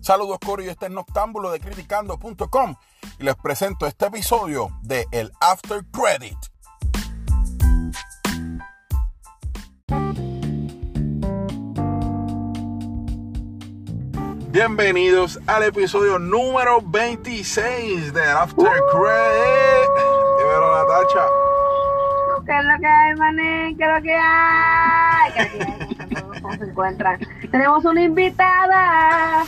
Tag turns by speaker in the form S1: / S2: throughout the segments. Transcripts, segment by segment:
S1: Saludos Cory, este es Noctámbulo de Criticando.com y les presento este episodio de El After Credit. Bienvenidos al episodio número 26 del After Credit. Dímelo, Natacha.
S2: ¿Qué es lo que hay, mané? ¿Qué es lo que hay? ¿Qué es lo que hay? ¿Cómo se encuentran? Tenemos una invitada.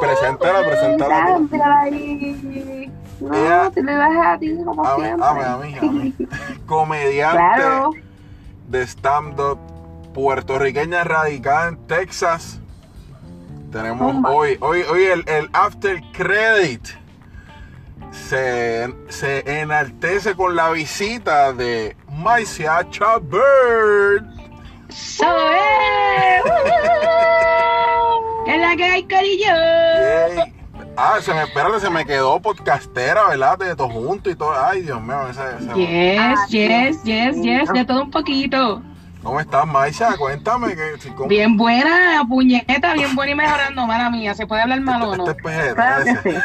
S1: Preséntala, preséntala.
S2: Uh, Mírala ahí. No,
S1: Ella-
S2: te le das a ti como
S1: A
S2: siempre.
S1: mí, a mí, a mí. Comediante
S2: Claro.
S1: de stand-up puertorriqueña radicada en Texas. Tenemos hoy, hoy, hoy el, el After Credit se, se enaltece con la visita de Maicia Bird.
S3: ¡Soy! ¿Qué es la que hay, Corillo?
S1: Yay. Ah, se me, espérate, se me quedó podcastera, ¿verdad? De todo junto y todo. Ay, Dios mío, ese, ese-
S3: Yes,
S2: Ah,
S3: yes, yes, yes, de todo un poquito.
S1: ¿Cómo estás, Maicia? Cuéntame que si cómo-
S3: Bien buena, puñeta, bien buena y mejorando, mala mía. ¿Se puede hablar mal o no?
S1: Este es pejero,
S2: Claro que sí.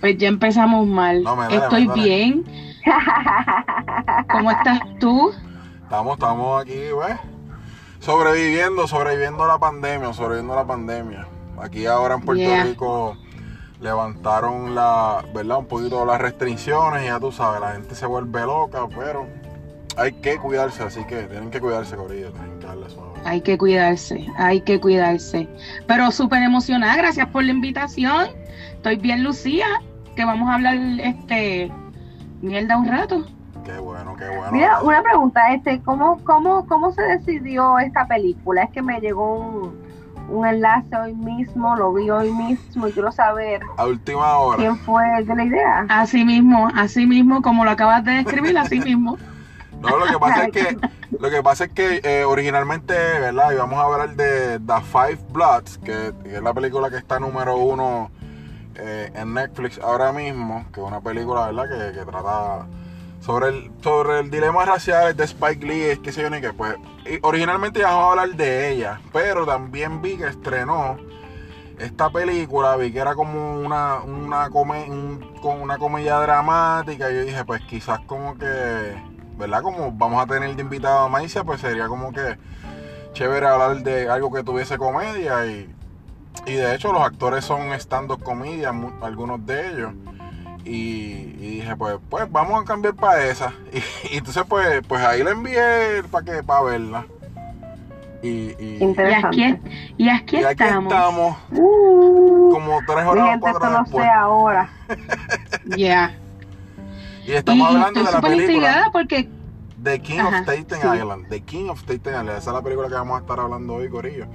S3: Pues ya empezamos mal.
S1: No, me dale,
S3: Estoy
S1: me
S3: bien. ¿Cómo estás tú?
S1: Estamos, estamos aquí, ¿ves? Sobreviviendo, sobreviviendo a la pandemia, sobreviviendo a la pandemia. Aquí ahora en Puerto
S3: Yeah.
S1: Rico levantaron la, ¿verdad? Un poquito las restricciones y ya tú sabes, la gente se vuelve loca, pero hay que cuidarse, así que tienen que cuidarse, Corillo, tienen que darle suave.
S3: Hay que cuidarse, hay que cuidarse. Pero súper emocionada, gracias por la invitación. Estoy bien, Lucía, que vamos a hablar, este, mierda un rato.
S1: Qué bueno, qué bueno.
S2: Mira, una pregunta, este, ¿cómo, cómo, ¿cómo se decidió esta película? Es que me llegó un, un enlace hoy mismo, lo vi hoy mismo y quiero saber
S1: A última hora.
S2: quién fue el de la idea.
S3: Así mismo, así mismo, como lo acabas de describir, así mismo.
S1: No, lo que pasa es que, lo que, pasa es que eh, originalmente, ¿verdad? Íbamos a hablar de The Five Bloods, que, que es la película que está número uno eh, en Netflix ahora mismo, que es una película, ¿verdad? Que, que trata sobre el, sobre el dilema racial de Spike Lee, es que sé yo ni qué, pues. originalmente íbamos a hablar de ella, pero también vi que estrenó esta película, vi que era como una, una, come- con una comedia dramática, y yo dije, pues quizás como que, ¿verdad? Como vamos a tener de invitado a Maicia, pues sería como que chévere hablar de algo que tuviese comedia y, y de hecho los actores son stand-up comedians, mu- algunos de ellos. Y, y dije, pues, pues vamos a cambiar para esa. Y, y entonces, pues, pues ahí la envié para que para verla. Y, y,
S3: Y
S2: Interesante.
S3: aquí, y aquí
S1: y aquí
S3: estamos.
S1: estamos,
S2: Uh,
S1: como tres horas o cuatro horas después.
S2: sé ahora.
S3: Ya.
S1: Y
S3: Y,
S1: estamos
S3: y
S1: hablando
S3: estoy
S1: de la película
S3: intrigada porque
S1: The King
S3: Ajá,
S1: of Staten
S3: sí.
S1: Island. The King of Staten Island. Esa es la película que vamos a estar hablando hoy, Corillo.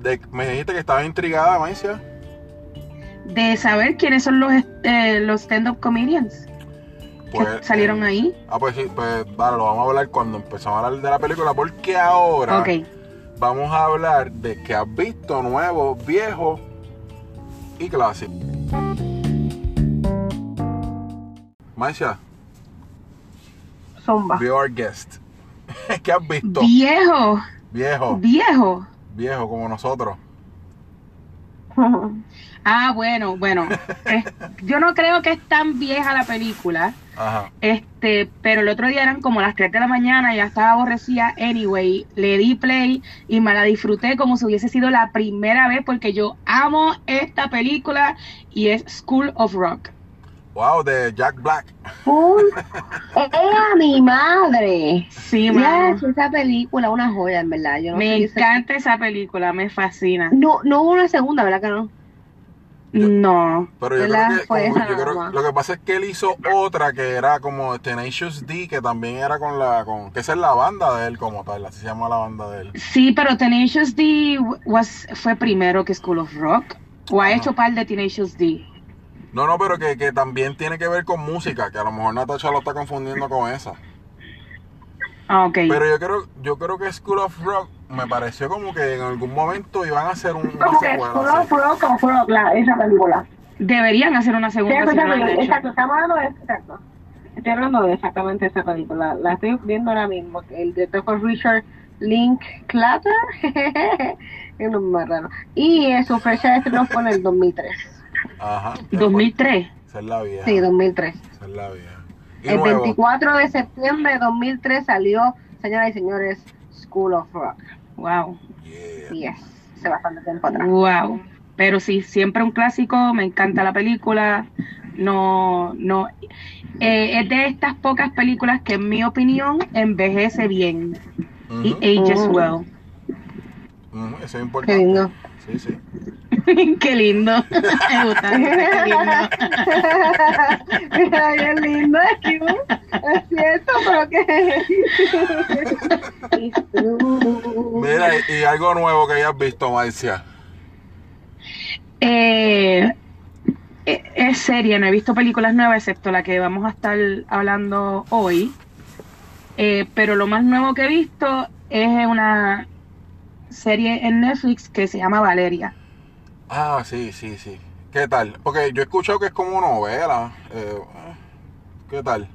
S1: De- me dijiste que estaba intrigada, Maicia.
S3: De saber quiénes son los, eh, los stand-up comedians
S1: Pues,
S3: que salieron
S1: eh,
S3: ahí.
S1: Ah, pues sí, pues vale, lo vamos a hablar cuando empezamos a hablar de la película, porque ahora vamos a hablar de que has visto nuevo, viejo y clásico. Maicia,
S2: Zumba.
S1: be our guest. ¿Qué has visto?
S3: Viejo,
S1: Viejo,
S3: viejo.
S1: viejo como nosotros.
S3: Ah, bueno, bueno. Eh, yo no creo que es tan vieja la película.
S1: Ajá.
S3: Este, pero el otro día eran como las 3 de la mañana, ya estaba aborrecida anyway, le di play y me la disfruté como si hubiese sido la primera vez porque yo amo esta película y es School of Rock.
S1: Wow, de Jack Black.
S2: Full. ¡Era mi madre!
S3: Sí.
S2: Yes, esa película, una joya, en verdad. Yo no
S3: Me encanta esa película, me fascina.
S2: No, no hubo una segunda, ¿verdad que no?
S3: No.
S1: Pero yo creo que como- yo creo- lo que pasa es que él hizo otra que era como Tenacious D, que también era con la con que esa es la banda de él como tal, así se llama la banda de él.
S3: Sí, pero Tenacious D was, fue primero que School of Rock. O ha
S1: Ajá.
S3: hecho par de Tenacious D.
S1: No, no, pero que, que también tiene que ver con música, que a lo mejor Natasha lo está confundiendo con esa.
S3: Ah, ok.
S1: Pero yo creo, yo creo que School of Rock me pareció como que en algún momento iban a hacer un, una
S2: Como que
S1: secuela. Así.
S2: of Rock o of la- esa película.
S3: Deberían hacer una
S2: Sí,
S3: segunda. si no lo han hecho.
S2: exacto, estamos hablando de exacto. Estoy hablando de exactamente esa película. La estoy viendo ahora mismo. El director fue Richard Linklater. es lo más raro. Y eh, su fecha de estreno fue en el 2003.
S1: Ajá.
S3: 2003.
S1: Esa es la vieja.
S2: Sí, 2003.
S1: Esa es la vieja.
S2: El
S1: nuevo.
S2: 24 de septiembre de 2003 salió, señoras y señores, School of Rock.
S3: Wow.
S1: Yeah.
S2: Yes, hace bastante tiempo atrás.
S3: Wow. Pero sí, siempre un clásico, me encanta la película. No, no. eh, es de estas pocas películas que, en mi opinión, envejece bien y ages
S2: Ujú.
S3: well.
S1: Eso es importante. Sí, sí.
S3: Qué lindo. Me gusta, qué lindo.
S2: Mira, bien lindo, es cierto, pero que...
S1: Mira, y algo nuevo que hayas visto, Marcia.
S3: Eh, eh, es serie, no he visto películas nuevas excepto la que vamos a estar hablando hoy. Eh, pero lo más nuevo que he visto es una serie en Netflix que se llama Valeria.
S1: Ah, sí, sí, sí. ¿Qué tal? Porque yo he escuchado que es como novela. Eh, ¿Qué tal?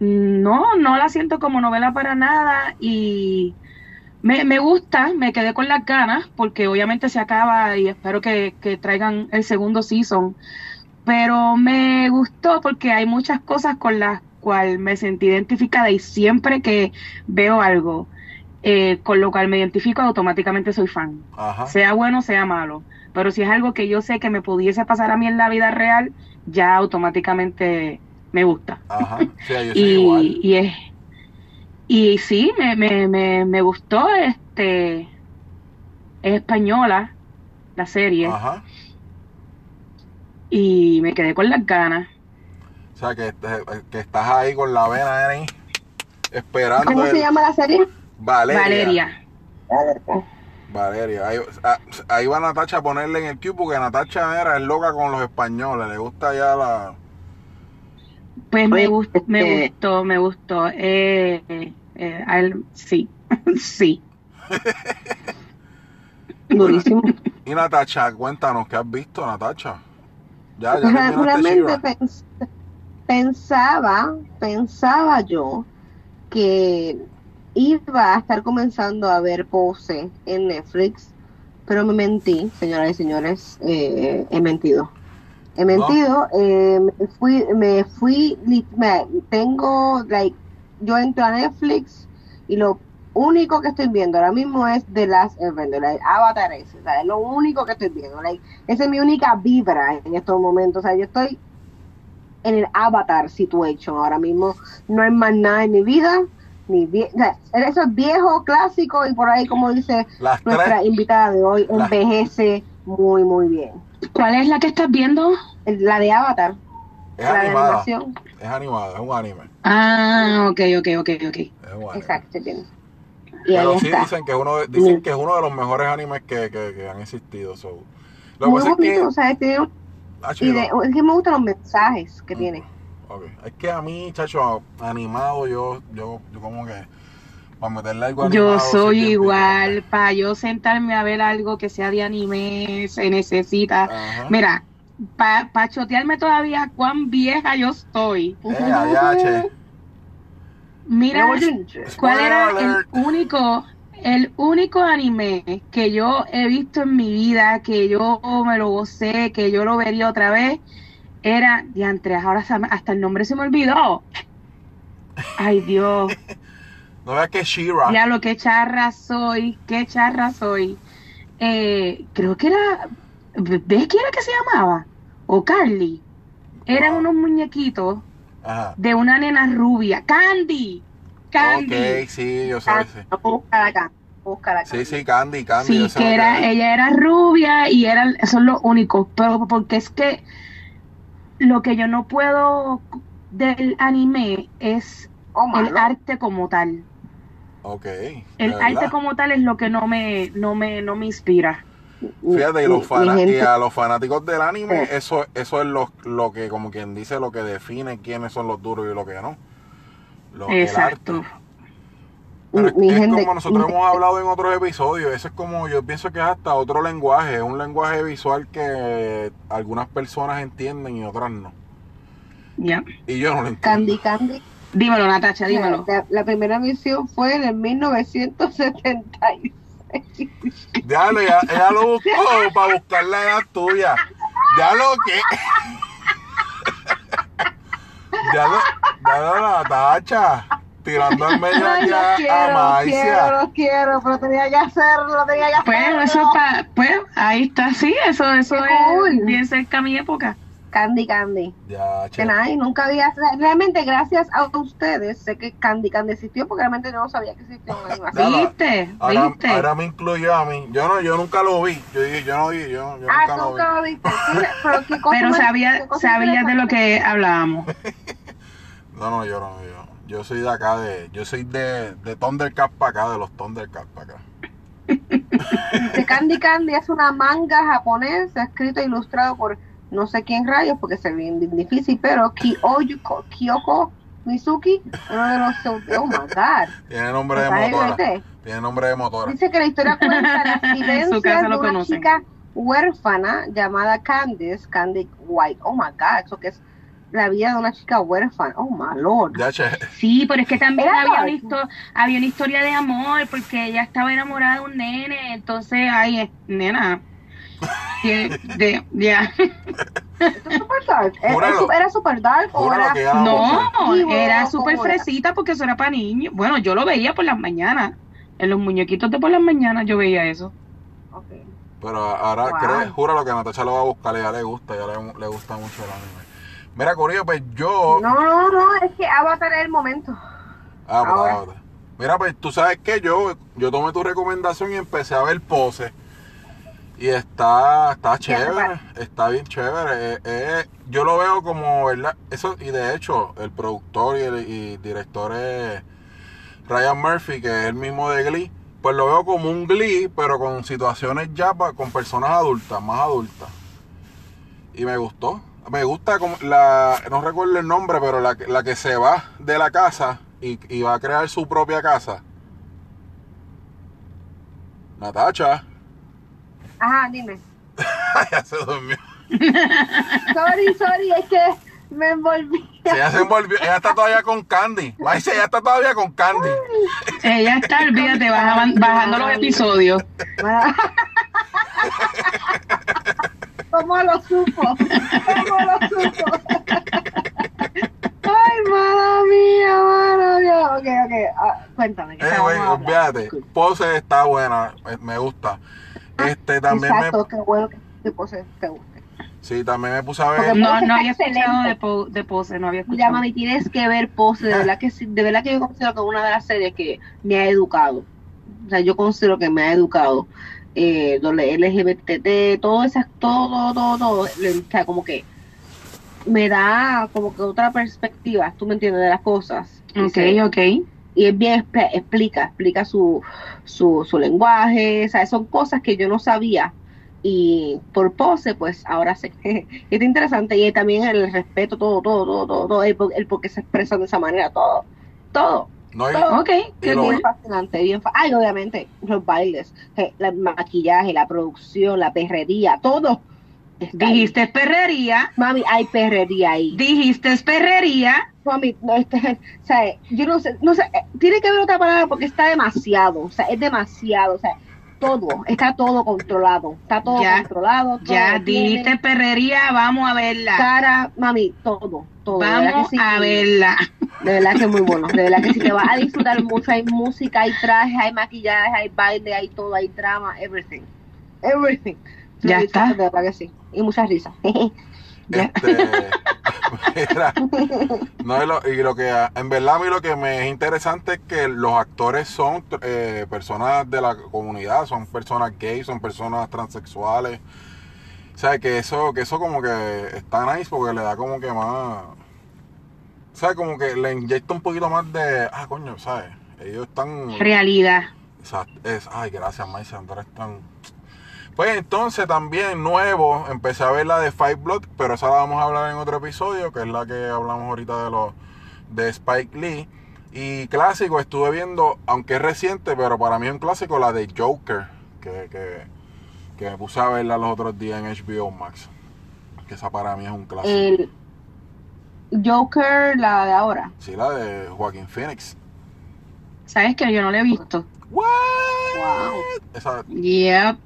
S3: No, no la siento como novela para nada y me, me gusta, me quedé con las ganas porque obviamente se acaba y espero que, que traigan el segundo season, pero me gustó porque hay muchas cosas con las cuales me sentí identificada y siempre que veo algo eh, con lo cual me identifico automáticamente soy fan,
S1: Ajá.
S3: sea bueno, sea malo, pero si es algo que yo sé que me pudiese pasar a mí en la vida real, ya automáticamente me gusta
S1: Ajá. Sí, yo soy igual.
S3: y, y es y sí me, me, me, me gustó este es española la serie
S1: Ajá.
S3: y me quedé con las ganas
S1: O sea, que, que estás ahí con la vena ahí, esperando.
S2: ¿Cómo
S1: el-
S2: se llama la serie?
S1: Valeria.
S3: Valeria
S1: Valeria. Ahí, ah, ahí va Natacha a ponerle en el cube porque Natacha era es loca con los españoles. Le gusta ya la.
S3: pues me,
S2: Oye,
S3: gustó me
S2: este-
S3: gustó me gustó eh, eh, eh, a él- sí sí
S2: Durísimo.
S1: Y Natacha, cuéntanos, ¿qué has visto, Natacha? Ya, ya terminaste
S2: Realmente pens- pensaba, pensaba yo que iba a estar comenzando a ver Pose en Netflix, pero me mentí, señoras y señores, eh, he mentido. He mentido, eh, me fui, me fui, me- tengo, like, yo entro a Netflix y lo único que estoy viendo ahora mismo es The Last Airbender, like, Avatar es, o sea, es lo único que estoy viendo, like, esa es mi única vibra en estos momentos, o sea, yo estoy en el Avatar situation ahora mismo, no hay más nada en mi vida, ni vie- eso es viejo, clásico y por ahí como dice
S1: Las
S2: nuestra
S1: tres.
S2: invitada de hoy,
S1: Las-
S2: envejece muy muy bien.
S3: ¿cuál es la que estás viendo?
S2: La de Avatar,
S1: Es
S2: la de
S1: animada.
S2: animación,
S1: Es animada, es un anime.
S3: ah ok ok ok ok
S1: Es un anime.
S2: exacto, bien. Y ahí
S1: Pero sí
S2: está.
S1: dicen que es uno de, dicen
S2: Mm.
S1: que es uno de los mejores animes que, que, que han existido. so. Lo
S2: Muy
S1: pasa es
S2: bonito,
S1: que.
S2: o sea,
S1: Ah,
S2: y de- es que me gustan los mensajes que
S1: Mm.
S2: tiene.
S1: Ok. Es que a mí, chacho, animado, yo, yo, yo como que. Para meterle algo animado.
S3: Yo soy igual, para yo sentarme a ver algo que sea de anime, se necesita.
S1: Ajá.
S3: Mira, para chotearme todavía cuán vieja yo estoy.
S1: Eh, allá, che.
S3: Mira, ¿cuál era el único, el único anime que yo he visto en mi vida, que yo me lo gocé, que yo lo vería otra vez? Era, diantre, ahora hasta el nombre se me olvidó. Ay, Dios.
S1: No veas que She-Ra.
S3: Diablo, qué charra soy, qué charra soy. Eh, creo que era, ¿ves quién era que se llamaba? O Carly. Eran
S1: Wow.
S3: unos muñequitos
S1: Ajá.
S3: de una nena rubia. Candy. Candy.
S1: Ok, sí, yo sé.
S2: Ah,
S1: Sí,
S2: Busca la cara, busca la
S1: sí, sí, Candy, Candy.
S3: Sí,
S1: lo
S3: que era,
S1: es.
S3: ella era rubia y eran, son los únicos, pero porque es que lo que yo no puedo del anime es
S2: Oh,
S3: el arte como tal.
S1: Ok.
S3: El arte
S1: verdad.
S3: como tal es lo que no me, no me, no me inspira.
S1: Fíjate, y, los
S2: gente-
S1: y a los fanáticos del anime, eso, eso es lo, lo que, como quien dice, lo que define quiénes son los duros y lo que no. Lo- el
S3: Exacto.
S1: arte. Pero es,
S2: Mi
S1: es
S2: gente-
S1: como nosotros
S2: mi-
S1: hemos hablado en otros episodios, eso es como, yo pienso que es hasta otro lenguaje, es un lenguaje visual que algunas personas entienden y otras no.
S3: Ya.
S1: Y yo no lo entiendo.
S2: Candy Candy.
S3: Dímelo, Natacha, dímelo.
S2: La, la primera misión fue en el 1976.
S1: Diablo, ella, ella lo buscó para buscar la edad tuya. Ya lo que. Ya lo, ya lo la tacha. Tirando al medio
S2: Ay,
S1: aquí
S2: los
S1: a, a
S2: quiero, los quiero,
S1: Maicia.
S2: los quiero, pero tenía que hacerlo, tenía que
S3: Pues
S2: hacerlo.
S3: eso pa, pues ahí está, sí, eso, eso
S2: Qué
S3: es
S2: cool.
S3: bien cerca a mi época.
S2: Candy Candy.
S1: Ya,
S2: Que nada, y nunca había, realmente gracias a ustedes sé que Candy Candy existió porque realmente yo no sabía que existía una animación.
S1: Ya.
S3: ¿Viste?
S1: Ahora,
S3: ¿Viste?
S1: ahora me incluyó a mí. Yo no, yo nunca lo vi. Yo dije, yo no vi, yo, yo
S2: Ah,
S1: nunca lo vi.
S2: nunca lo viste. Sí, pero qué cosa
S3: Pero sabía,
S2: qué cosa
S3: sabías de lo que hablábamos.
S1: No, no, yo no, yo. Yo soy de acá, de, yo soy de, de Thundercats para acá, de los Thundercats para acá.
S2: De Candy Candy es una manga japonesa escrito e ilustrado por no sé quién rayos porque se ve bien difícil, pero Kyoyo, Kyoko Mizuki, uno de los... Oh my God.
S1: Tiene nombre de
S2: ¿Sabes,
S1: motora. Tiene nombre de motora.
S2: Dice que la historia cuenta las vivencias de una
S3: conocen.
S2: chica huérfana llamada Candice, Candy White. Oh my God, eso que es la vida de una chica huérfana. Oh my lord.
S3: Sí, pero es que también había una,
S2: dark.
S3: histo- había una historia de amor porque ella estaba enamorada de un nene, entonces, ay, eh, nena. que- de- Ya.
S2: Esto es super dark. ¿Era-
S1: Júralo.
S2: ¿Era super dark o
S1: Júralo
S2: era.?
S3: No, era
S2: ¿cómo
S3: súper
S2: era?
S3: fresita porque eso era para niños. Bueno, yo lo veía por las mañanas. En los muñequitos de por las mañanas yo veía eso.
S2: Ok.
S1: Pero ahora,
S2: Wow.
S1: cree, júralo que Natacha lo va a buscar, ya le gusta, ya le, le gusta mucho el anime. Mira, Corillo, pues yo.
S2: No, no, no, es que Avatar es el momento.
S1: Ah, pues,
S2: Ahora.
S1: ah, pues. Mira, pues tú sabes que yo, yo tomé tu recomendación y empecé a ver pose. Y está, está chévere, está bien chévere. Eh, eh, yo lo veo como, ¿verdad? Eso, y de hecho, el productor y, el, y director es Ryan Murphy, que es el mismo de Glee. Pues lo veo como un Glee, pero con situaciones ya pa- con personas adultas, más adultas. Y me gustó. Me gusta como la, no recuerdo el nombre, pero la, que- la que se va de la casa y, y va a crear su propia casa. Natacha.
S2: Ajá, dime.
S1: ya se durmió.
S2: Sorry, sorry, es que me envolví.
S1: Sí, ella se envolvió. Ella está todavía con Candy. Ella está todavía con Candy.
S3: Ella está, olvídate, bajando los episodios.
S2: ¿Cómo lo supo? ¿Cómo lo supo? Ay, madre mía, madre mía. Ok, ok. ah, cuéntame. ¿qué
S1: Eh, güey, olvídate. Pose está buena. Me, me gusta. Este también
S2: Exacto, qué bueno que te puse, te guste.
S1: me. Sí, también me puse a
S2: Porque
S1: ver.
S3: No,
S2: Pose
S3: no había escuchado de, po- de pose, no había
S2: Ya,
S3: escuchado.
S2: mami, tienes que ver Pose. De verdad que sí, de verdad que yo considero que es una de las series que me ha educado. O sea, yo considero que me ha educado. Eh, LGBT, todo esas, todo, todo, todo. O sea, como que me da como que otra perspectiva, tú me entiendes, de las cosas.
S3: Ok,
S2: se-
S3: ok.
S2: y es bien expl- explica, explica su, su, su lenguaje, o sea, son cosas que yo no sabía y por pose pues ahora sé es interesante y también el respeto, todo, todo, todo, todo, todo, el, el por qué se expresan de esa manera, todo, todo,
S1: No.
S3: Ok,
S1: lo-
S3: cool.
S2: bien fascinante, bien fa- ay obviamente los bailes, eh, el maquillaje, la producción, la perrería, todo. está ahí.
S3: Dijiste perrería,
S2: Mami, hay perrería ahí.
S3: dijiste perrería.
S2: Mami, no, este, o sea, yo no sé, no sé, eh, tiene que haber otra palabra porque está demasiado, o sea, es demasiado, o sea, todo, está todo controlado, está todo
S3: Ya,
S2: controlado, todo
S3: Ya dijiste perrería, vamos a verla.
S2: cara, mami, todo, todo, que
S3: Vamos
S2: sí,
S3: a verla.
S2: De verdad que es muy bueno, de verdad que sí te vas a disfrutar mucho, hay música, hay trajes, hay maquillaje, hay baile, hay todo, hay drama, everything, everything.
S3: Ya está.
S2: De verdad que sí, y muchas risas.
S3: Ya.
S1: Este, mira, no, y lo, y lo que en verdad a mí lo que me es interesante es que los actores son eh, personas de la comunidad, son personas gays, son personas transexuales. O sea, que eso, que eso como que está nice porque le da como que más. Sea, como que le inyecta un poquito más de. Ah, coño, ¿sabes? Ellos están.
S3: Realidad.
S1: Exacto, es, ay, gracias, Maíz, Andrés tan... Pues entonces también nuevo, empecé a ver la de Five Blood, pero esa la vamos a hablar en otro episodio, que es la que hablamos ahorita de los de Spike Lee. Y clásico, estuve viendo, aunque es reciente, pero para mí es un clásico, la de Joker, que, que, que me puse a verla los otros días en HBO Max. Que esa para mí es un clásico.
S2: El Joker, la de ahora.
S1: Sí, la de Joaquín Phoenix.
S3: ¿Sabes que Yo no la he visto.
S1: What?
S2: Wow.
S1: Esa-
S3: Yep.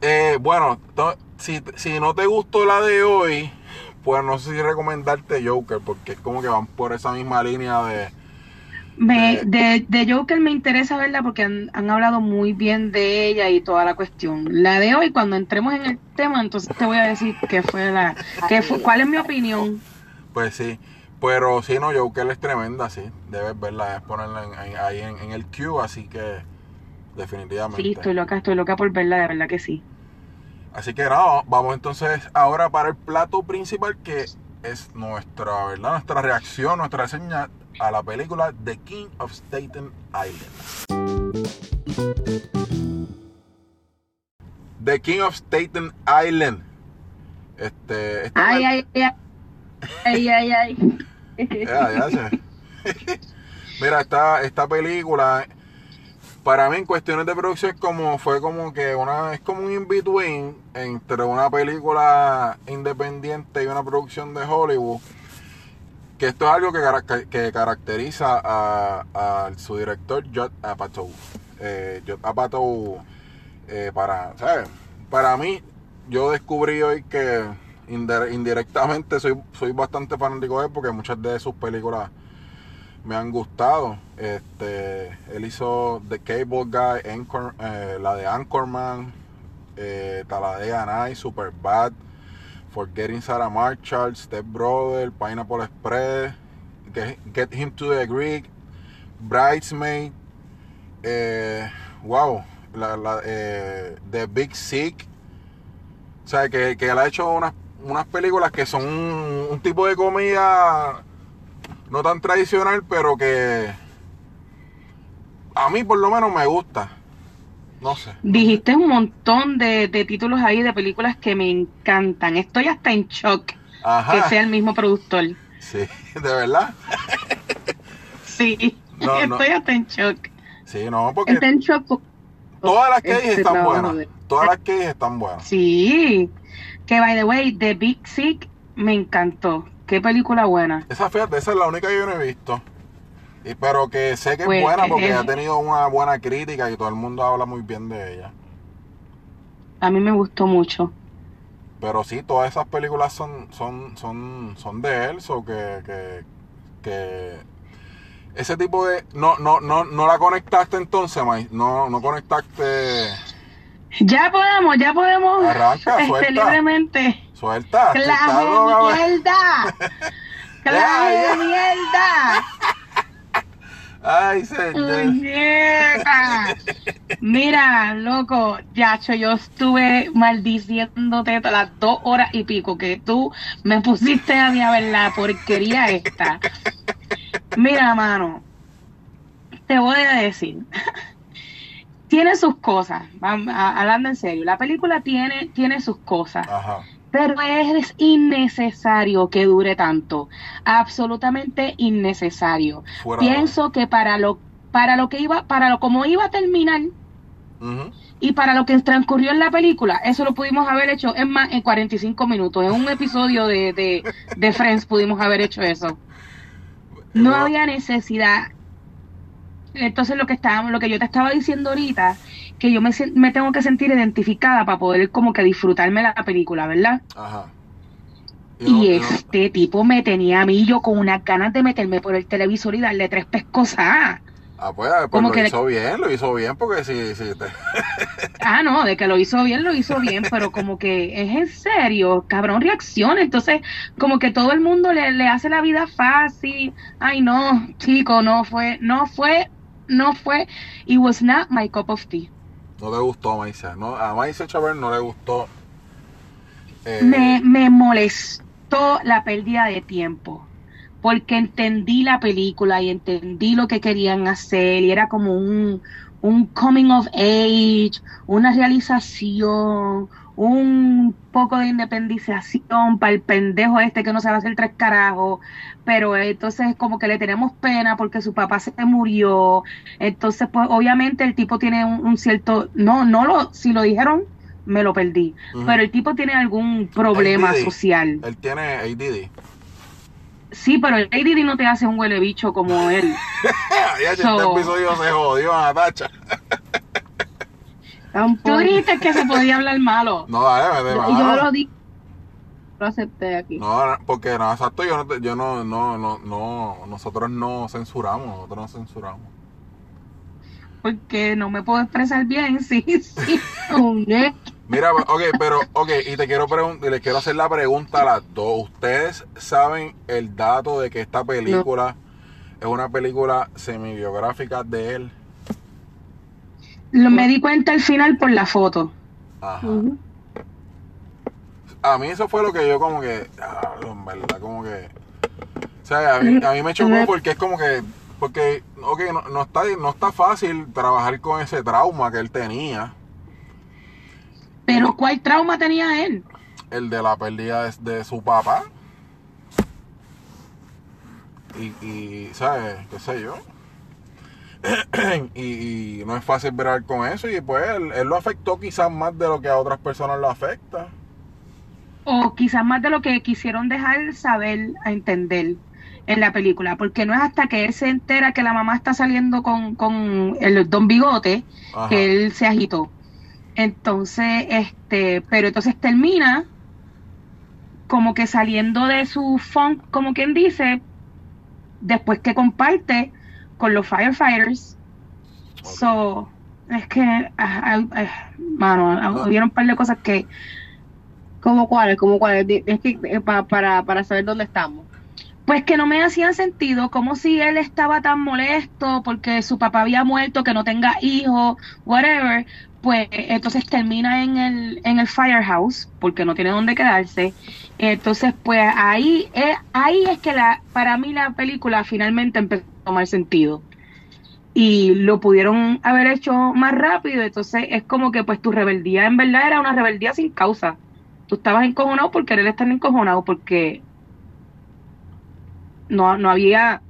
S1: eh, bueno, si, si no te gustó la de hoy, pues no sé si recomendarte Joker, porque es como que van por esa misma línea de...
S3: Me, de, de Joker me interesa verla porque han, han hablado muy bien de ella y toda la cuestión. La de hoy, cuando entremos en el tema, entonces te voy a decir qué fue la, qué fue, cuál es mi opinión.
S1: Pues sí, pero sí, no, Joker es tremenda, sí. Debes verla, debes ponerla en- en- ahí en, en el queue, así que definitivamente.
S3: Sí, estoy loca, estoy loca por verla, de verdad que sí.
S1: Así que nada, vamos entonces ahora para el plato principal que es nuestra, ¿verdad? Nuestra reacción, nuestra reseña a la película The King of Staten Island. The King of Staten Island. Este, esta
S3: Ay, ay, ay, ay, ay, ay.
S1: Ya, ya. Mira, esta, esta película, para mí en cuestiones de producción como, fue como que una, es como un in-between entre una película independiente y una producción de Hollywood. Que esto es algo que, que caracteriza a, a su director Judd Apatow. Eh, Judd Apatow, eh, para, ¿sabes? Para mí, yo descubrí hoy que indirectamente soy, soy bastante fanático de él porque muchas de sus películas me han gustado. Este, él hizo The Cable Guy, Anchor- eh, la de Anchorman, eh, Talladega Night, Superbad, Forgetting Sarah Marshall, Step Brother, Pineapple Express, Get, Get Him to the Greek, Bridesmaid, eh, wow, la, la, eh, The Big Sick. O sea, que, que él ha hecho unas, unas películas que son un, un tipo de comedia no tan tradicional, pero que a mí por lo menos me gusta. No sé.
S3: Dijiste un montón de, de títulos ahí de películas que me encantan. Estoy hasta en shock que sea el mismo productor.
S1: Sí, de verdad.
S3: Sí,
S1: No, no.
S3: estoy hasta en shock.
S1: Sí, no, porque
S2: Está en shock.
S1: todas las que dije
S2: este
S1: están buenas. Todas las que dije están buenas.
S3: Sí, que by the way, The Big Sick me encantó. Qué película buena.
S1: Esa, fíjate, esa es la única que yo no he visto. Y, pero que sé que es
S3: Pues,
S1: buena porque
S3: eh,
S1: ha tenido una buena crítica y todo el mundo habla muy bien de ella.
S3: A mí me gustó mucho.
S1: Pero sí, todas esas películas son, son, son, son de él, so que, que, que ese tipo de no, no, no, no la conectaste entonces, May, no, no conectaste
S3: Ya podemos, ya podemos
S1: Arranca,
S3: este,
S1: suelta.
S3: libremente.
S1: suelta, que está
S3: ¡Clase
S1: loca,
S3: de mierda! ¡Clase
S1: Ya, ya.
S3: de mierda!
S1: Ay, señor.
S3: ¡Muñeca! Mira, loco, Yacho, yo estuve maldiciéndote las dos horas y pico que tú me pusiste a mí a ver la porquería esta. Mira, mano, te voy a decir. Tiene sus cosas, hablando en serio. La película tiene, tiene sus cosas.
S1: Ajá.
S3: Pero es innecesario que dure tanto, absolutamente innecesario.
S1: Fuera de-
S3: Pienso que para lo para lo que iba, para lo como iba a terminar y para lo que transcurrió en la película, eso lo pudimos haber hecho en más en 45 minutos, en un episodio de, de, de Friends pudimos haber hecho eso. No
S1: Bueno,
S3: había necesidad. Entonces lo que estábamos, lo que yo te estaba diciendo ahorita, que yo me, me tengo que sentir identificada para poder como que disfrutarme la película, ¿verdad?
S1: Ajá.
S3: Y este tipo me tenía a mí yo con unas ganas de meterme por el televisor y darle tres pescosas.
S1: Ah, pues, pues
S3: como
S1: lo
S3: que le-
S1: hizo bien, lo hizo bien porque si, si te...
S3: Ah, no, de que lo hizo bien, lo hizo bien, pero como que es en serio, cabrón, reacciona. Entonces, como que todo el mundo le, le hace la vida fácil. Ay, no, chico, no fue, no fue, no fue. It was not my cup of tea.
S1: No le gustó a Maisa. No, a Maisa Chaver no le gustó. eh,
S3: Me, me molestó la pérdida de tiempo. Porque entendí la película y entendí lo que querían hacer. Y era como un, un coming of age, una realización, un poco de independización para el pendejo este que no sabe hacer tres carajos. Pero entonces como que le tenemos pena porque su papá se murió. Entonces, pues obviamente el tipo tiene un, un cierto, no, no lo, si lo dijeron, me lo perdí. Pero el tipo tiene algún problema
S1: ADD.
S3: social.
S1: Él tiene ADD.
S3: Sí, pero el Didi no te hace un huele bicho como él.
S1: ya,
S3: So-
S1: este episodio se jodió, Natacha.
S3: Tú
S2: Tampoco.
S3: dijiste que se podía hablar malo.
S1: No, dale, mete
S2: Yo, lo di, lo acepté aquí.
S1: No, porque no, exacto, yo no, te- yo no, no, no, no, nosotros no censuramos, nosotros no censuramos.
S3: Porque no me puedo expresar bien, sí, sí.
S1: Mira, ok, pero, ok, y te quiero preguntar, les quiero hacer la pregunta a las dos. ¿Ustedes saben el dato de que esta película es una película semi-biográfica de él?
S3: Lo, me di cuenta al final por la foto.
S1: Ajá. A mí eso fue lo que yo como que, ah, en verdad, como que, o sea, a mí, a mí me chocó porque es como que, porque, ok, no, no está, no está fácil trabajar con ese trauma que él tenía,
S3: Pero ¿cuál trauma tenía él?
S1: el de la pérdida de, de su papá. Y, y, ¿sabes? ¿Qué sé yo? y, y no es fácil ver con eso y pues él, él lo afectó quizás más de lo que a otras personas lo afecta.
S3: O quizás más de lo que quisieron dejar saber a entender en la película. Porque no es hasta que él se entera que la mamá está saliendo con, con el Don Bigote
S1: Ajá.
S3: que él se agitó. Entonces, este, pero entonces termina como que saliendo de su funk, como quien dice, después que comparte con los firefighters. So, es que, ah, ah, ah, mano,
S1: No.
S3: hubieron un par de cosas que,
S2: ¿Cómo cuáles? ¿Cómo cuáles? Es que eh, pa- para, para saber dónde estamos.
S3: pues que no me hacían sentido, como si él estaba tan molesto porque su papá había muerto, que no tenga hijos, whatever, pues entonces termina en el, en el firehouse, porque no tiene dónde quedarse. Entonces, pues ahí es, ahí es que la, para mí la película finalmente empezó tomar sentido. Y lo pudieron haber hecho más rápido, entonces es como que pues tu rebeldía en verdad era una rebeldía sin causa. Tú estabas encojonado por querer estar encojonado, porque no, no había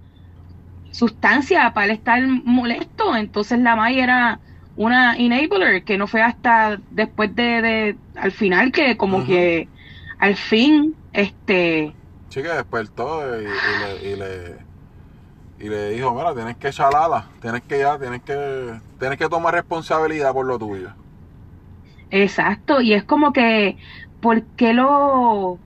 S3: sustancia para él estar molesto. Entonces la May era una enabler que no fue hasta después de, de al final que como que al fin este
S1: Sí que despertó y, y le, y le y le dijo, mira, tienes que echar ala, tienes que ya, tienes que, tienes que tomar responsabilidad por lo tuyo.
S3: exacto y es como que ¿por qué lo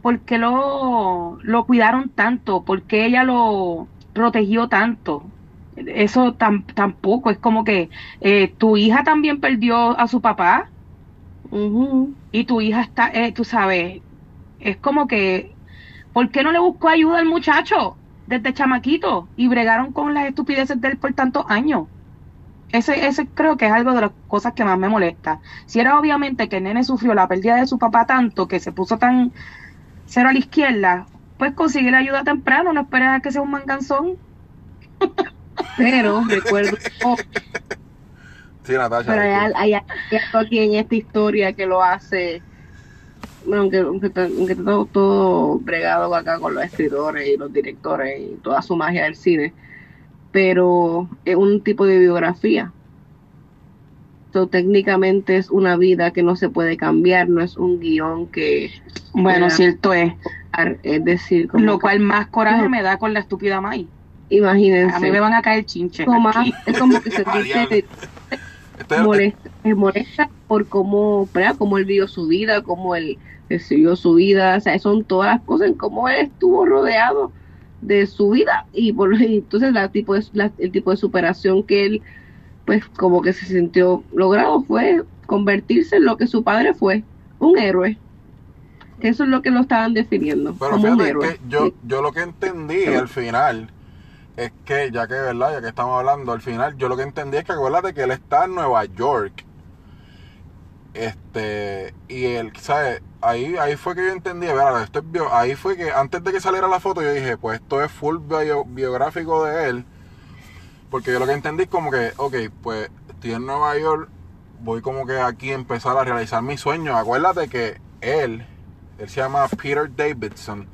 S3: por qué lo lo cuidaron tanto? ¿Por qué ella lo protegió tanto? Eso tam- tampoco es como que eh, tu hija también perdió a su papá
S2: Ujú.
S3: y tu hija está, eh, tú sabes, es como que, ¿por qué no le buscó ayuda al muchacho desde chamaquito y bregaron con las estupideces de él por tantos años? Ese, ese creo que es algo de las cosas que más me molesta. Si era obviamente que el nene sufrió la pérdida de su papá tanto que se puso tan cero a la izquierda, pues consigue la ayuda temprano, no esperes a que sea un manganzón.
S2: Pero recuerdo, oh,
S1: Sí, Natasha.
S2: pero hay, hay algo aquí en esta historia que lo hace, aunque, aunque, está- aunque está todo, todo bregado acá con los escritores y los directores y toda su magia del cine, pero es un tipo de biografía. So, técnicamente es una vida que no se puede cambiar, no es un guion que,
S3: Bueno, cierto es.
S2: es decir, como
S3: Lo
S2: que-
S3: cual más coraje
S2: No.
S3: me da con la estúpida May.
S2: imagínense.
S3: A mí me van a caer chinches.
S2: es como que se dice
S1: es-
S2: molesta, es molesta por cómo, ¿verdad? cómo él vivió su vida, cómo él recibió su vida, o sea, son todas las cosas en cómo él estuvo rodeado de su vida y por y entonces la tipo de, la- el tipo de superación que él pues como que se sintió logrado fue convertirse en lo que su padre fue, un héroe. Que eso es lo que lo estaban definiendo,
S1: Pero
S2: como un héroe.
S1: que yo, yo lo que entendí al final es que, ya que, ¿verdad? Ya que estamos hablando, al final, yo lo que entendí es que acuérdate que él está en Nueva York. Este, y él, ¿sabes? Ahí, ahí fue que yo entendí, ¿verdad? Esto es ahí fue que antes de que saliera la foto yo dije, pues esto es full bio- biográfico de él. Porque yo lo que entendí es como que, ok, pues estoy en Nueva York, voy como que aquí a empezar a realizar mis sueños. Acuérdate que él, él se llama Peter Davidson.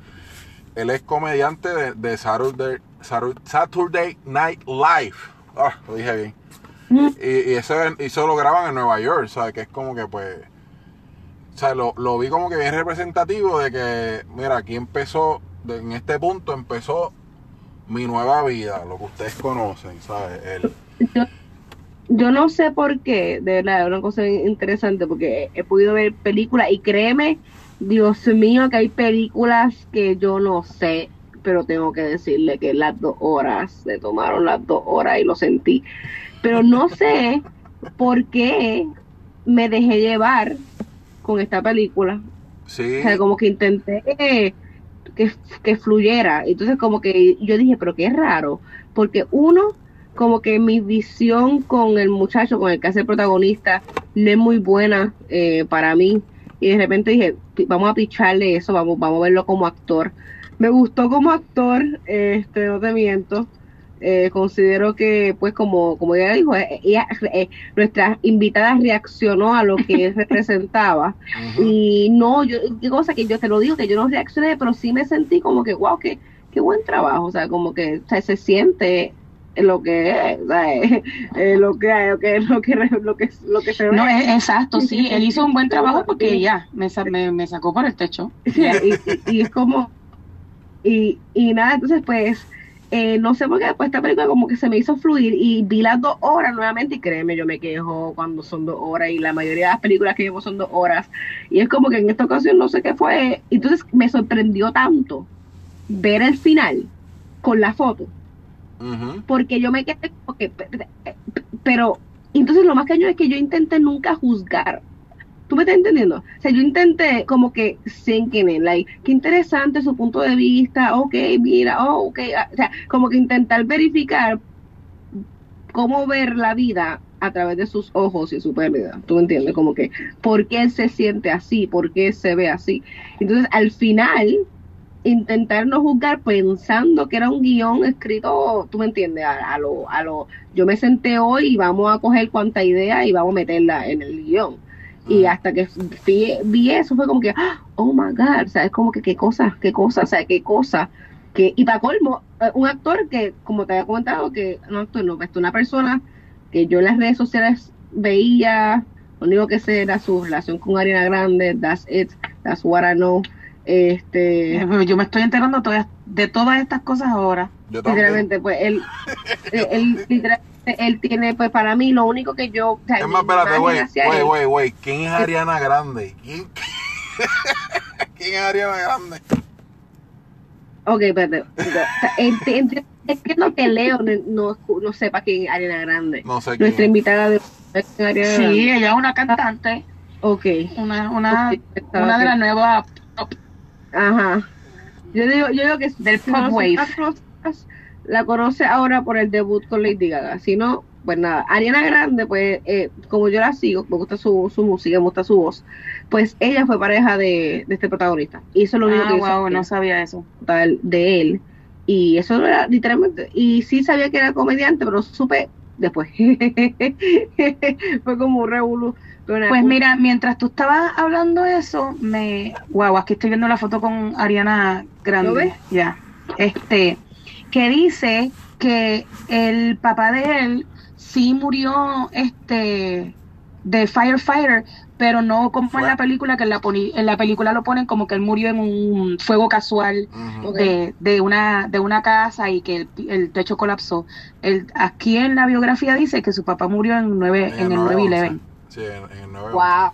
S1: Él es comediante de, Saturday, Satur- Saturday Night Live. Ah, lo dije bien. Y, eso, y eso lo graban en Nueva York, ¿sabes? Que es como que pues... O sea, lo, lo vi como que bien representativo de que, mira, aquí empezó en este punto empezó mi nueva vida, lo que ustedes conocen, ¿sabes? El,
S2: Yo, yo no sé por qué, de verdad, es una cosa interesante, porque he podido ver películas y créeme, Dios mío, que hay películas que yo no sé, pero tengo que decirle que las dos horas, se tomaron las dos horas y lo sentí. Pero no sé por qué me dejé llevar con esta película.
S1: sí,
S2: O sea, como que intenté que, que, fluyera. Entonces, como que yo dije, pero qué raro. Porque uno, como que mi visión con el muchacho, con el que hace el protagonista, no es muy buena eh, para mí. Y de repente dije, "Pi- vamos a picharle eso, vamos, vamos a verlo como actor. Me gustó como actor, este, no te miento. Eh, considero que, pues, como, como ella dijo, eh, ella, eh, nuestra invitada reaccionó a lo que él representaba. Y no, yo, qué cosa que yo te lo digo, que yo no reaccioné, pero sí me sentí como que, wow, qué, qué buen trabajo, o sea, como que o sea, se siente lo que es, eh, lo que hay, lo que lo que lo que lo que se ve.
S3: No, es, exacto, sí, él hizo un buen trabajo porque ya, me, sa- me, me sacó por el techo.
S2: Sí, y, y- y es como y, y nada, entonces pues eh, no sé por qué después esta película como que se me hizo fluir y vi las dos horas nuevamente y créeme, yo me quejo cuando son dos horas y la mayoría de las películas que llevo son dos horas. Y es como que en esta ocasión no sé qué fue, entonces me sorprendió tanto ver el final con la foto. Porque yo me quedé como que, pe- pe- pero entonces lo más cañón es que yo intenté nunca juzgar. ¿Tú me estás entendiendo? O sea, yo intenté como que sinking in, like, qué interesante su punto de vista, ok, mira, oh, ok, ah, o sea, como que intentar verificar cómo ver la vida a través de sus ojos y su pérdida. ¿Tú me entiendes? Como que, ¿por qué él se siente así? ¿Por qué se ve así? Entonces, al final, intentar no juzgar pensando que era un guion escrito, tú me entiendes, a lo, a lo, yo me senté hoy y vamos a coger cuanta idea y vamos a meterla en el guion. Y hasta que vi, vi eso fue como que, ¡ah! oh my God, o sea, es como que qué cosa, qué cosa, o sea, qué cosa. Que, y para colmo, eh, un actor que, como te había comentado, que no actor, no, pues, una persona que yo en las redes sociales veía, lo único que sé era su relación con Ariana Grande, that's it, that's what I know. Este,
S3: Yo me estoy enterando todas- de todas estas cosas ahora.
S1: Yo
S2: literalmente, pues él, él, él, literalmente, él tiene, pues para mí, lo único que yo, o sea,
S1: Es más, espérate, güey, güey, güey, güey. ¿Quién es Ariana Grande? ¿Quién, ¿Quién es Ariana Grande?
S2: Ok, espérate. O sea, ent- ent- Es que Leo no, no, no sepa quién es Ariana Grande.
S1: No sé quién.
S2: Nuestra invitada de Ariana
S3: Sí,
S2: Grande.
S3: ella es una cantante,
S2: Ok.
S3: una, una,
S2: Ok, estaba
S3: una de las nuevas.
S2: Ajá. Yo digo, yo digo que
S3: Del pop wave.
S2: La conoce ahora por el debut con Lady Gaga. Si no, pues nada. Ariana Grande, pues, eh, como yo la sigo, me gusta su, su música, me gusta su voz, pues ella fue pareja de, de este protagonista. Y eso es lo único
S3: Ah,
S2: que
S3: wow, no sabía eso.
S2: tal de él. Y eso no era literalmente. Y sí sabía que era comediante, pero supe después. Fue como un revolú.
S3: Pues mira, mientras tú estabas hablando eso, me, wow, aquí estoy viendo la foto con Ariana
S2: ¿Lo
S3: Grande,
S2: ves?
S3: ya, este, que dice que el papá de él sí murió, este, de firefighter, pero no como
S1: Fue-
S3: en la película que en la poni- en la película lo ponen como que él murió en un fuego casual de, de una de una casa y que el, el techo colapsó. El, aquí en la biografía dice que su papá murió en nueve en el 9/11.
S1: Sí, en, en el 9
S2: wow.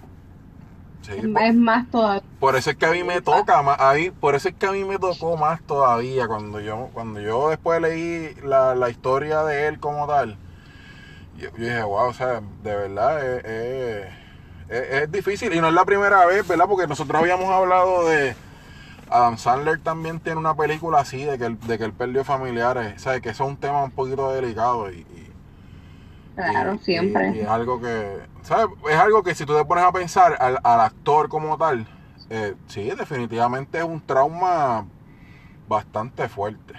S1: Sí,
S2: Es más todavía.
S1: por eso es que a mí me toca más, a mí, por eso es que a mí me tocó más todavía cuando yo, cuando yo después leí la, la historia de él como tal. Yo, yo dije, wow, o sea, de verdad es, es- es- es difícil y no es la primera vez, ¿verdad? Porque nosotros habíamos hablado de Adam Sandler también tiene una película así de que él, de que él perdió familiares, ¿sabes? Que eso es un tema un poquito delicado y, y-
S2: Claro,
S1: y-
S2: siempre.
S1: y- y es algo que, ¿sabes? Es algo que si tú te pones a pensar al, al actor como tal, eh, sí, definitivamente es un trauma bastante fuerte.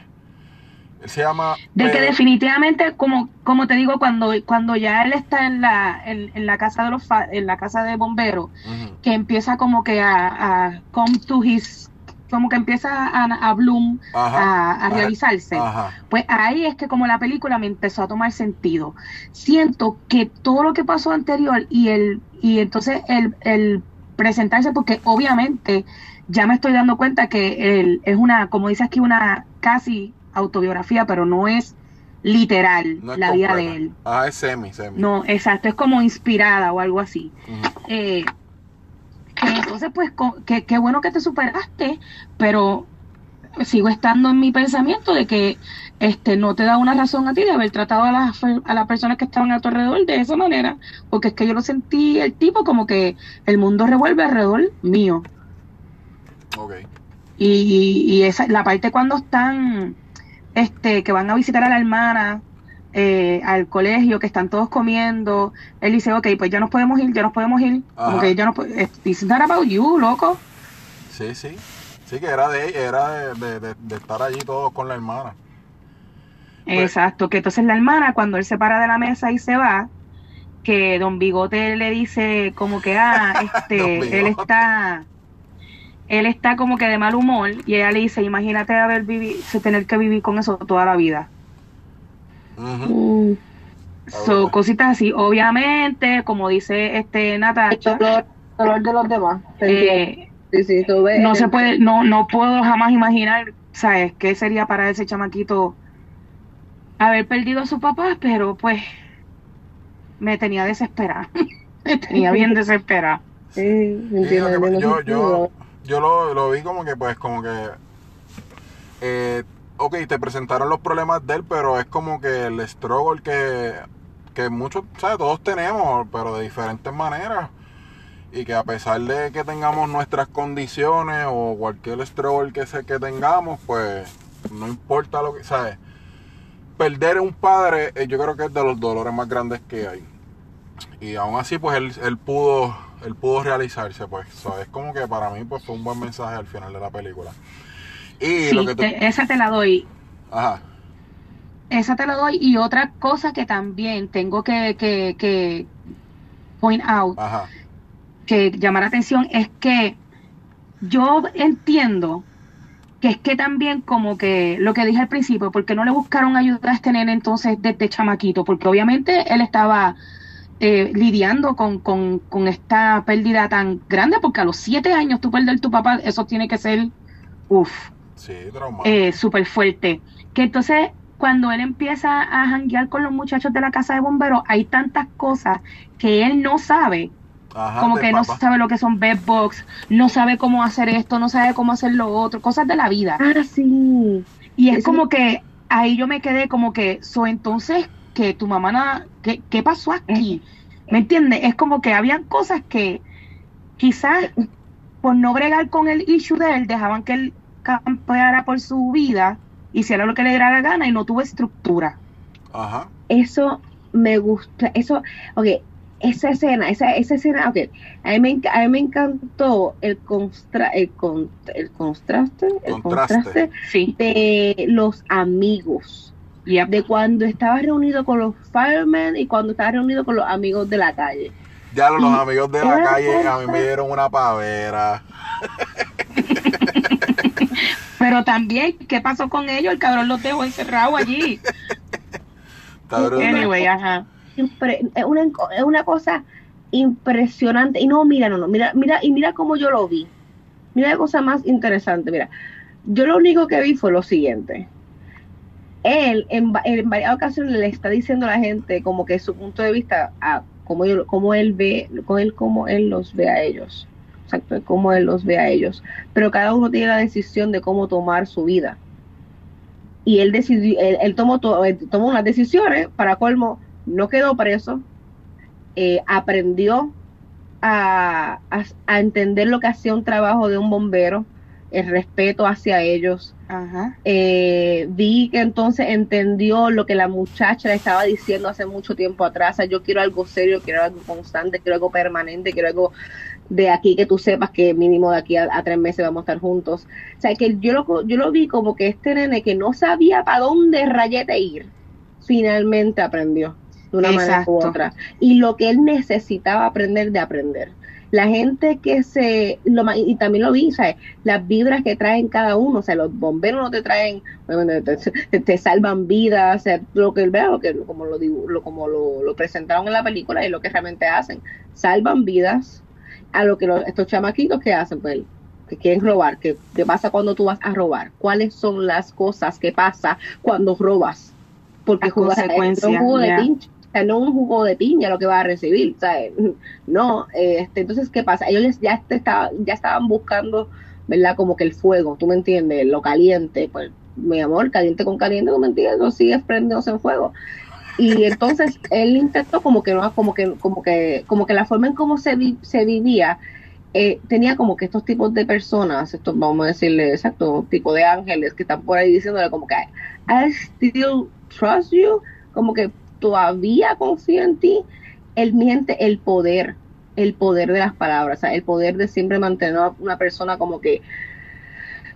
S1: Él se llama...
S3: De que definitivamente, como, como te digo, cuando, cuando ya él está en la, en, en la casa de los fa- en la casa de bomberos,
S1: Ujú,
S3: que empieza como que a, a come to his, como que empieza a, a bloom,
S1: Ajá,
S3: a, realizarse.
S1: Ajá.
S3: Pues ahí es que como la película me empezó a tomar sentido. Siento que todo lo que pasó anterior y el y entonces el, el presentarse, porque obviamente ya me estoy dando cuenta que él es una, como dice aquí, una casi autobiografía, pero no es literal
S1: No es
S3: la vida de él.
S1: Ah, es semi, semi.
S3: No, exacto, es como inspirada o algo así. Eh, que entonces, pues, qué bueno que te superaste, pero sigo estando en mi pensamiento de que este no te da una razón a ti de haber tratado a las, a las personas que estaban a tu alrededor de esa manera, porque es que yo lo sentí el tipo como que el mundo revuelve alrededor mío.
S1: Ok.
S3: Y, y, y esa, la parte cuando están, este, que van a visitar a la hermana eh, al colegio, que están todos comiendo, él dice, ok, pues ya nos podemos ir, ya nos podemos ir, como
S1: Ajá.
S3: que ya no It's not about you, loco.
S1: Sí, sí. Sí, que era de era de, de- de- de estar allí todos con la hermana. Pues-
S3: Exacto, que entonces la hermana, cuando él se para de la mesa y se va, que Don Bigote le dice como que, ah, este, él está, él está como que de mal humor, y ella le dice, imagínate haber vivido, tener que vivir con eso toda la vida.
S1: Ujú.
S2: Mm,
S3: So, cositas así, obviamente, como dice este
S2: el
S3: Natacha,
S2: dolor, el dolor de los demás.
S3: eh,
S2: sí, sí, tú ves
S3: no se puede, no, no puedo jamás imaginar, ¿sabes? ¿Qué sería para ese chamaquito haber perdido a su papá? Pero pues me tenía desesperada. me tenía bien desesperada.
S2: Sí,
S1: Sí,
S2: entiendo,
S1: yo, yo,
S2: dolor.
S1: yo lo, lo vi como que, pues, como que. Eh, ok, te presentaron los problemas de él, pero es como que el struggle que, que muchos, ¿sabes? Todos tenemos, pero de diferentes maneras. Y que a pesar de que tengamos nuestras condiciones o cualquier struggle que, se, que tengamos, pues no importa lo que, ¿sabes? Perder un padre, eh, yo creo que es de los dolores más grandes que hay. Y aún así, pues él, él pudo él pudo realizarse, pues. So, es como que para mí pues fue un buen mensaje al final de la película. Y
S3: Sí,
S1: lo que tú...
S3: te- esa te la doy.
S1: Ajá.
S3: Esa te la doy. Y otra cosa que también tengo que, que, que point out,
S1: Ajá.
S3: que llamar la atención, es que yo entiendo que es que también como que lo que dije al principio, porque no le buscaron ayuda a este nene entonces desde chamaquito, porque obviamente él estaba eh, lidiando con, con, con esta pérdida tan grande, porque a los siete años tú perder tu papá, eso tiene que ser, uff,
S1: Sí,
S3: eh, súper fuerte. Que entonces, cuando él empieza a janguear con los muchachos de la casa de bomberos, hay tantas cosas que él no sabe,
S1: Ajá,
S3: como que no sabe lo que son bedbugs, no sabe cómo hacer esto, no sabe cómo hacer lo otro, cosas de la vida.
S2: Ah, sí.
S3: Y es
S2: Eso-
S3: como que ahí yo me quedé como que, so entonces, que tu mamá, na- ¿qué, qué pasó aquí? ¿Me entiendes? Es como que habían cosas que quizás por no bregar con el issue de él, dejaban que él campeara por su vida, hiciera lo que le diera la gana y no tuvo estructura.
S1: Ajá.
S2: Eso me gusta, eso, ok, esa escena, esa, esa escena, ok, a mí me, a mí me encantó el, constra, el, con, el contraste, el
S1: Contraste.
S2: contraste
S3: Sí.
S2: de los amigos,
S3: Yep.
S2: de cuando estaba reunido con los firemen y cuando estaba reunido con los amigos de la calle.
S1: Ya los
S2: Y
S1: amigos de la calle a mí me dieron una pavera.
S3: Pero también, ¿qué pasó con ellos? El cabrón los dejó encerrado allí.
S1: Cabrón.
S3: Anyway, ajá.
S2: Es, una, es una cosa impresionante. Y no, mira, no, no, mira, mira, y mira cómo yo lo vi. Mira la cosa más interesante, mira. Yo lo único que vi fue lo siguiente. Él en, en varias ocasiones le está diciendo a la gente como que su punto de vista a cómo, yo- cómo él ve, cómo él, cómo él los ve a ellos. Exacto, cómo él los ve a ellos. Pero cada uno tiene la decisión de cómo tomar su vida. Y él decidió, él, él tomó, to- él tomó unas decisiones, para colmo, no quedó preso, eh, aprendió a, a, a entender lo que hacía un trabajo de un bombero, el respeto hacia ellos.
S3: Ajá.
S2: Eh, vi que entonces entendió lo que la muchacha le estaba diciendo hace mucho tiempo atrás. O sea, yo quiero algo serio, quiero algo constante, quiero algo permanente, quiero algo de aquí que tú sepas que mínimo de aquí a, a tres meses vamos a estar juntos. O sea, que yo lo, yo lo vi como que este nene que no sabía para dónde rayete ir, finalmente aprendió de una manera u otra. Y lo que él necesitaba aprender de aprender. La gente que se, lo, y también lo vi, ¿sabes? las vibras que traen cada uno, o sea, los bomberos no te traen, obviamente, te, te- salvan vidas, o sea, lo que veo, lo que como lo, lo como lo, lo presentaron en la película y lo que realmente hacen, salvan vidas a lo que los- estos chamaquitos que hacen, pues que quieren robar, ¿qué, qué pasa cuando tú vas a robar? ¿Cuáles son las cosas que pasa cuando robas? Porque jugar-
S3: consecuencias,
S2: un jugo de pinche, o sea, no un jugo de piña lo que vas a recibir, ¿sabes? No, este, entonces, ¿qué pasa? Ellos les- ya, te estaba- ya estaban buscando, ¿verdad? Como que el fuego, ¿tú me entiendes? Lo caliente, pues, mi amor, caliente con caliente, ¿tú me entiendes? No sigues prendiéndose en fuego. Y entonces él intentó como que no, como que, como que, como que la forma en cómo se, vi- se vivía, eh, tenía como que estos tipos de personas, estos, vamos a decirle, exacto, tipo de ángeles que están por ahí diciéndole como que I still trust you, como que todavía confío en ti, él miente el poder, el poder de las palabras, el poder de siempre mantener a una persona como que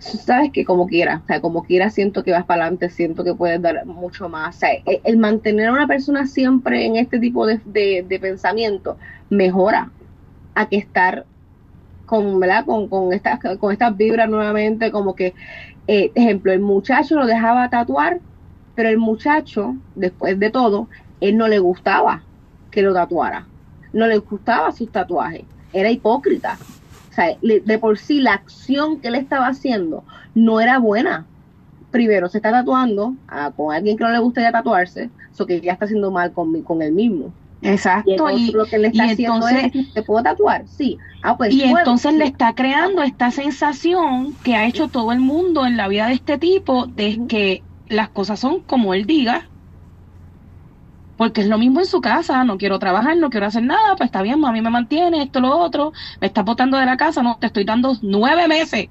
S2: sabes que como quiera, o sea, como quiera siento que vas para adelante, siento que puedes dar mucho más, o sea, el, el mantener a una persona siempre en este tipo de, de, de pensamiento mejora a que estar con, ¿verdad? Con, con estas con estas vibras nuevamente, como que, eh, ejemplo, el muchacho lo dejaba tatuar, pero el muchacho, después de todo, él no le gustaba que lo tatuara, no le gustaba sus tatuajes, era hipócrita. O sea, de por sí la acción que él estaba haciendo no era buena. Primero, se está tatuando ah, con alguien que no le gustaría tatuarse, eso que ya está haciendo mal con, con él mismo.
S3: Exacto, y,
S2: lo que le está haciendo
S3: entonces-
S2: es, ¿te puedo tatuar? Sí. Ah, pues
S3: y
S2: puedo.
S3: entonces le está creando esta sensación que ha hecho todo el mundo en la vida de este tipo, de que las cosas son como él diga, porque es lo mismo en su casa, no quiero trabajar, no quiero hacer nada, pues está bien, mami me mantiene, esto, lo otro, me está botando de la casa, no, te estoy dando nueve meses,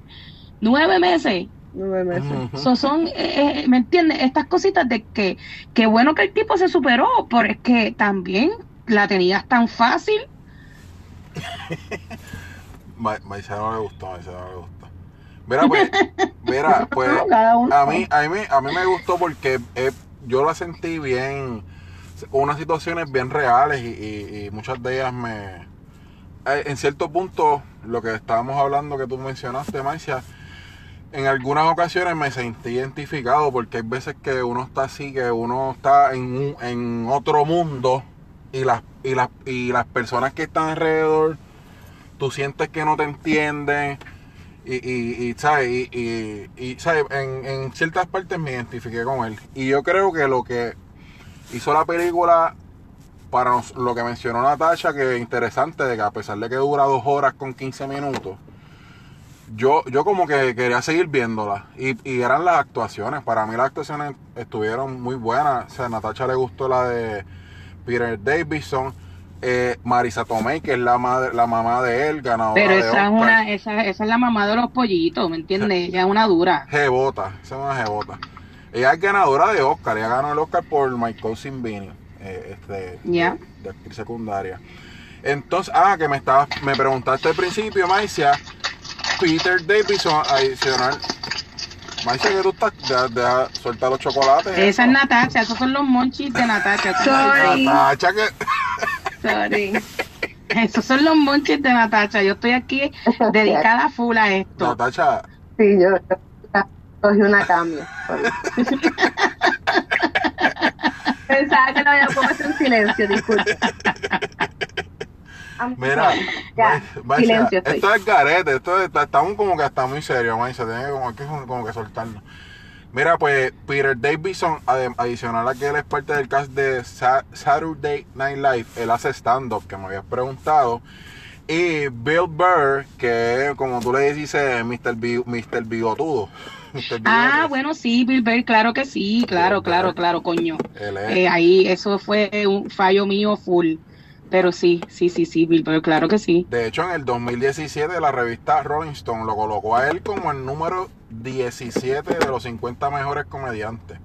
S3: nueve meses,
S2: Nueve meses.
S3: So, son, eh, eh, ¿me entiendes? Estas cositas de que, qué bueno que el tipo se superó, pero es que también la tenías tan fácil.
S1: Ma- Maicena no le gustó, Maicena no le gustó. Mira, pues, mira, pues,
S2: uno.
S1: a mí, a mí, a mí me gustó porque eh, yo la sentí bien, unas situaciones bien reales y, muchas de ellas me, eh, en cierto punto, lo que estábamos hablando que tú mencionaste, Maicia, en algunas ocasiones me sentí identificado porque hay veces que uno está así, que uno está en, un- en otro mundo y las, y, las, y las personas que están alrededor, tú sientes que no te entienden y, ¿sabes? Y, ¿sabes? En, en ciertas partes me identifiqué con él. Y yo creo que lo que hizo la película, para nos- lo que mencionó Natasha, que es interesante, de que a pesar de que dura dos horas con 15 minutos, yo, yo como que quería seguir viéndola. Y, y eran las actuaciones. Para mí las actuaciones estuvieron muy buenas. O sea, a Natasha le gustó la de Peter Davidson. Eh, Marisa Tomei, que es la madre, la mamá de él, ganadora
S3: Pero
S1: de
S3: esa es
S1: Oscar.
S3: una, esa, esa es la mamá de los pollitos, ¿me entiendes? Ella es una dura.
S1: Jebota, esa es una jebota. Ella es ganadora de Oscar, ella ganó el Oscar por My Cousin Vinny, eh, este,
S3: Ya.
S1: de, de actriz secundaria. Entonces, ah, que me estabas, me preguntaste al principio, Maicia, Peter Davidson adicional. Maicia, que tú estás, deja, deja soltar los chocolates.
S3: Esa es. Natacha, esos son los monchis de Natacha.
S2: Sorry.
S1: Natacha, que
S2: Sorry.
S3: Esos son los monchis de Natacha. Yo estoy aquí dedicada full a esto.
S1: Natacha,
S2: Sí, yo cogí una cambio. Pensaba que lo había puesto en silencio, disculpe. I'm
S1: mira.
S2: Ya, silencio estoy.
S1: esto es garete, esto está, estamos como que está muy serio, Maicia, tiene como, que, como que soltarnos. Mira, pues Peter Davidson, ade- adicional a que él es parte del cast de Sa- Saturday Night Live, él hace stand-up, que me habías preguntado. Y Bill Burr, que como tú le dices, Mr. Bigotudo.
S3: Ah, bueno, sí, Bill claro que sí, claro, claro, claro, coño. Eh, ahí, eso fue un fallo mío full. Pero sí, sí, sí, sí, Bill claro que sí.
S1: De hecho, en el 2017 la revista Rolling Stone lo colocó a él como el número 17 de los 50 mejores comediantes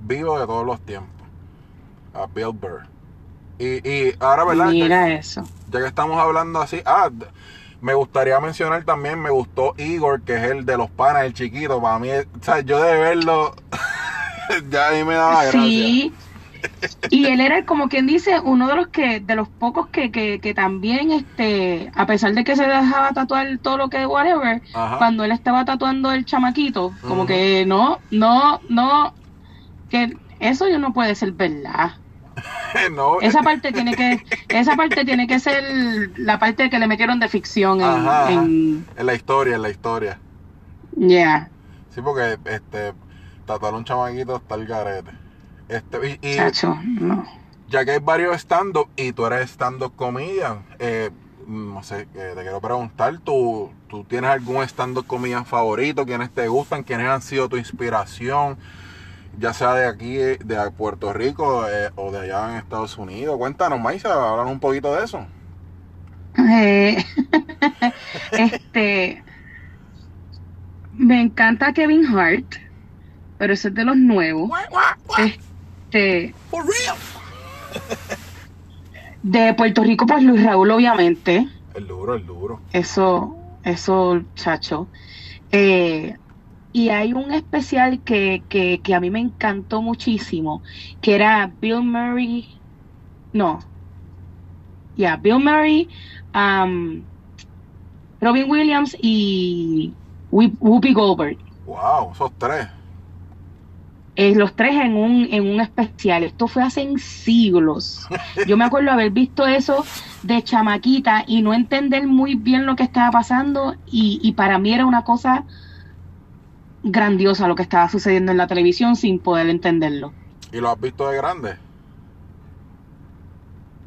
S1: vivos de todos los tiempos. A Bill Burr. Y, y ahora, ¿verdad? Ya,
S3: Mira eso.
S1: ya que estamos hablando así, ah, me gustaría mencionar también, me gustó Igor, que es el de los panas, el chiquito. Para mí, o sea, yo de verlo, ya a mí me daba gracia.
S3: Sí. Y él era como quien dice uno de los que de los pocos que, que, que también este a pesar de que se dejaba tatuar todo lo que whatever
S1: Ajá.
S3: cuando él estaba tatuando el chamaquito como que no no no que eso yo no puede ser verdad
S1: no.
S3: Esa parte tiene que, esa parte tiene que ser la parte que le metieron de ficción en,
S1: Ajá, ajá.
S3: en
S1: En la historia, en la historia.
S3: yeah,
S1: Sí, porque este tatuar un chamaquito está el garete. Este, y, y
S3: chacho, no.
S1: ya que hay varios stand-up y tú eres stand-up comedian, eh, no sé, eh, te quiero preguntar, ¿tú, ¿tú tienes algún stand-up comedian favorito? ¿Quiénes te gustan? ¿Quiénes han sido tu inspiración? Ya sea de aquí, eh, de Puerto Rico eh, o de allá en Estados Unidos. Cuéntanos, Maisa, háblanos un poquito de eso.
S3: Eh, este, me encanta Kevin Hart, pero ese es de los nuevos. Este,
S1: For real.
S3: de Puerto Rico, pues Luis Raúl, obviamente.
S1: El duro, el duro.
S3: Eso, eso, chacho. Eh, y hay un especial que, que, que a mí me encantó muchísimo, que era Bill Murray, no, ya, Bill Murray, um, Robin Williams y Whoopi Whoopi Goldberg.
S1: Wow, esos tres.
S3: Eh, los tres en un, en un especial. Esto fue hace siglos. Yo me acuerdo haber visto eso de chamaquita y no entender muy bien lo que estaba pasando y, y para mí era una cosa grandiosa lo que estaba sucediendo en la televisión sin poder entenderlo.
S1: ¿Y lo has visto de grande?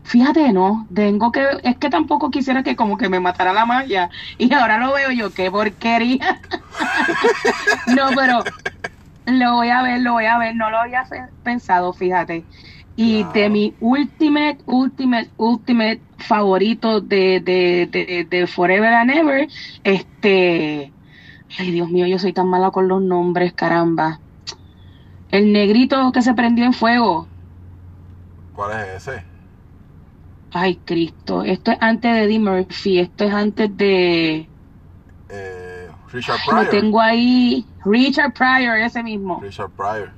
S3: Fíjate, no, tengo que, es que tampoco quisiera que como que me matara la malla y ahora lo veo yo, qué porquería. no, pero lo voy a ver, lo voy a ver, no lo había pensado, fíjate. Y de mi ultimate, ultimate, ultimate favorito de, de, de, de Forever and Ever, este, ay Dios mío, yo soy tan mala con los nombres, caramba. El negrito que se prendió en fuego.
S1: ¿Cuál es ese?
S3: Ay, Cristo, esto es antes de Eddie Murphy, esto es antes de...
S1: Eh, Richard
S3: Lo
S1: Pryor.
S3: tengo ahí, Richard Pryor, ese mismo.
S1: Richard Pryor.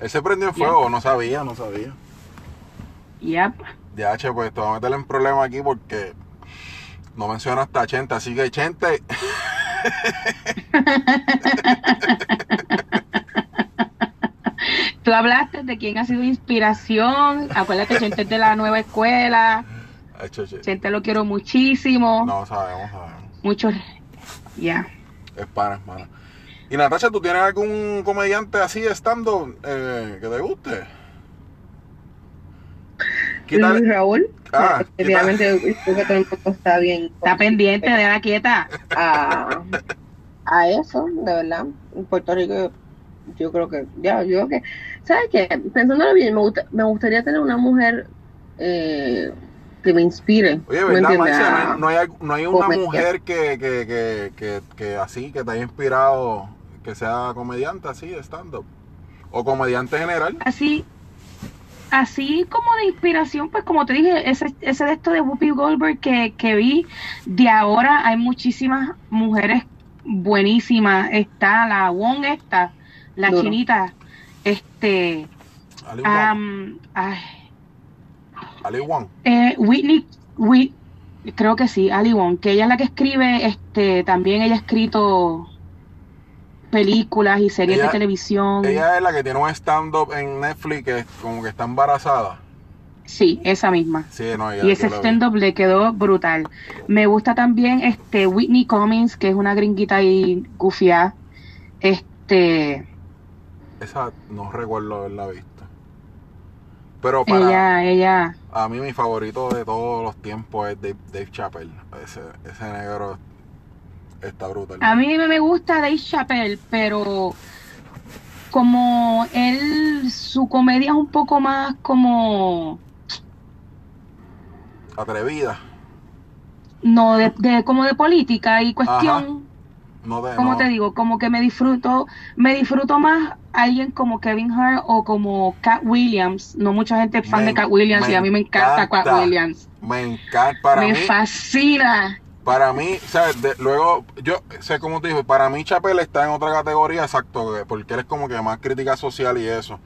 S1: Él se prendió en fuego, no sabía, no sabía.
S3: Yep.
S1: De H, pues te voy a meter en problema aquí porque no mencionaste a Chente, así que Chente,
S3: Tú hablaste de quién ha sido inspiración, acuérdate, gente es de la nueva escuela,
S1: H, H.
S3: gente lo quiero muchísimo,
S1: no sabemos, sabemos.
S3: muchos... Ya.
S1: Es pana, es pana. Y Natasha, ¿tú tienes algún comediante así estando eh, que te guste? Quítale-
S2: Luis Raúl,
S1: Ah,
S2: efectivamente, creo que todo el mundo está bien.
S3: Está pendiente de la quieta.
S2: a, a eso, de verdad. En Puerto Rico, yo creo que, ya, yo creo que, ¿sabes qué? Pensándolo bien, me, gusta, me gustaría tener una mujer eh, que me inspire.
S1: Oye,
S2: ¿me
S1: ¿verdad? Marcia? No hay, no hay, al- no hay una
S2: comedia.
S1: mujer que, que, que, que, que así, que te haya inspirado, que sea comediante así, de stand-up. O comediante general.
S3: Así, así como de inspiración, pues como te dije, ese, ese de esto de Whoopi Goldberg que, que vi, de ahora hay muchísimas mujeres buenísimas. Está la Wong esta, la
S2: Duro.
S3: chinita, este,
S1: Ali
S3: ay,
S1: Ali Wong.
S3: eh, Whitney, Whit- creo que sí, Ali Wong, que ella es la que escribe, este, también ella ha escrito películas y series
S1: Ella-
S3: de televisión.
S1: Ella es la que tiene un stand-up en Netflix que como que está embarazada.
S3: Sí, esa misma.
S1: Sí, no,
S3: Y ese stand-up le quedó brutal. Me gusta también este Whitney Cummings, que es una gringuita y gufia. Este,
S1: Esa no recuerdo haberla visto. Pero para
S3: ella, ella,
S1: a mí mi favorito de todos los tiempos es Dave, Dave Chappelle. Ese, ese negro está brutal.
S3: a mí me gusta Dave Chappelle, pero como él, su comedia es un poco más como,
S1: Atrevida.
S3: no, de, de- como de política y cuestión.
S1: No
S3: como
S1: no-
S3: te digo, como que me disfruto, me disfruto más alguien como Kevin Hart o como Cat Williams. No mucha gente es fan
S1: Me-
S3: de Cat Williams y a mí me encanta, Cat. Williams.
S1: Me encanta. Para
S3: me
S1: mí,
S3: fascina.
S1: Para mí, ¿sabes? De- luego, yo sé cómo te digo, para mí Chappelle está en otra categoría, exacto, que- porque él es como que más crítica social y eso.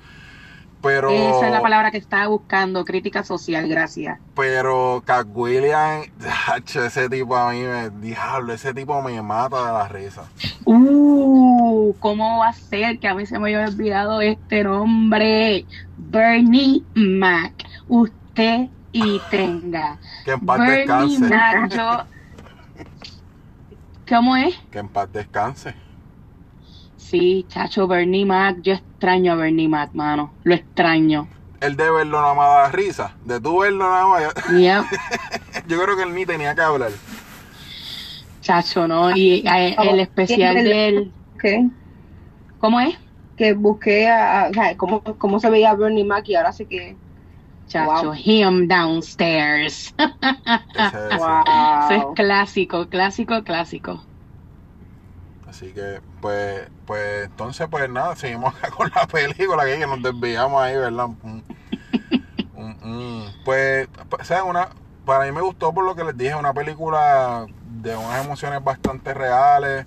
S1: Pero,
S3: Esa es la palabra que estaba buscando, crítica social, gracias.
S1: pero Cat Williams, hacho, ese tipo a mí me, diablo, ese tipo me mata de la risa.
S3: Uh, ¿cómo va a ser que a mí se me haya olvidado este nombre? Bernie Mac. usted y tenga.
S1: Que en paz
S3: Bernie
S1: descanse.
S3: Mac, yo- ¿Cómo es?
S1: Que en paz descanse.
S3: Sí, chacho, Bernie Mac. Yo extraño a Bernie Mac, mano. Lo extraño.
S1: El de verlo nada más da risa. De tú verlo nada más. Yo,
S3: Yep.
S1: yo creo que él ni tenía que hablar.
S3: Chacho, ¿no? Y eh, el especial de él.
S2: ¿Qué?
S3: ¿Cómo es?
S2: Que busqué a, a- o sea, cómo, cómo se veía Bernie Mac y ahora sé que.
S3: Chacho,
S2: Wow.
S3: him downstairs.
S1: Ese- ese.
S3: Eso es
S2: Wow.
S3: clásico, clásico, clásico.
S1: Así que, pues, pues, entonces, pues nada, seguimos acá con la película que, nos desviamos ahí, ¿verdad? Mm, mm, mm. Pues, pues, ¿saben? Una, para mí me gustó por lo que les dije, una película de unas emociones bastante reales,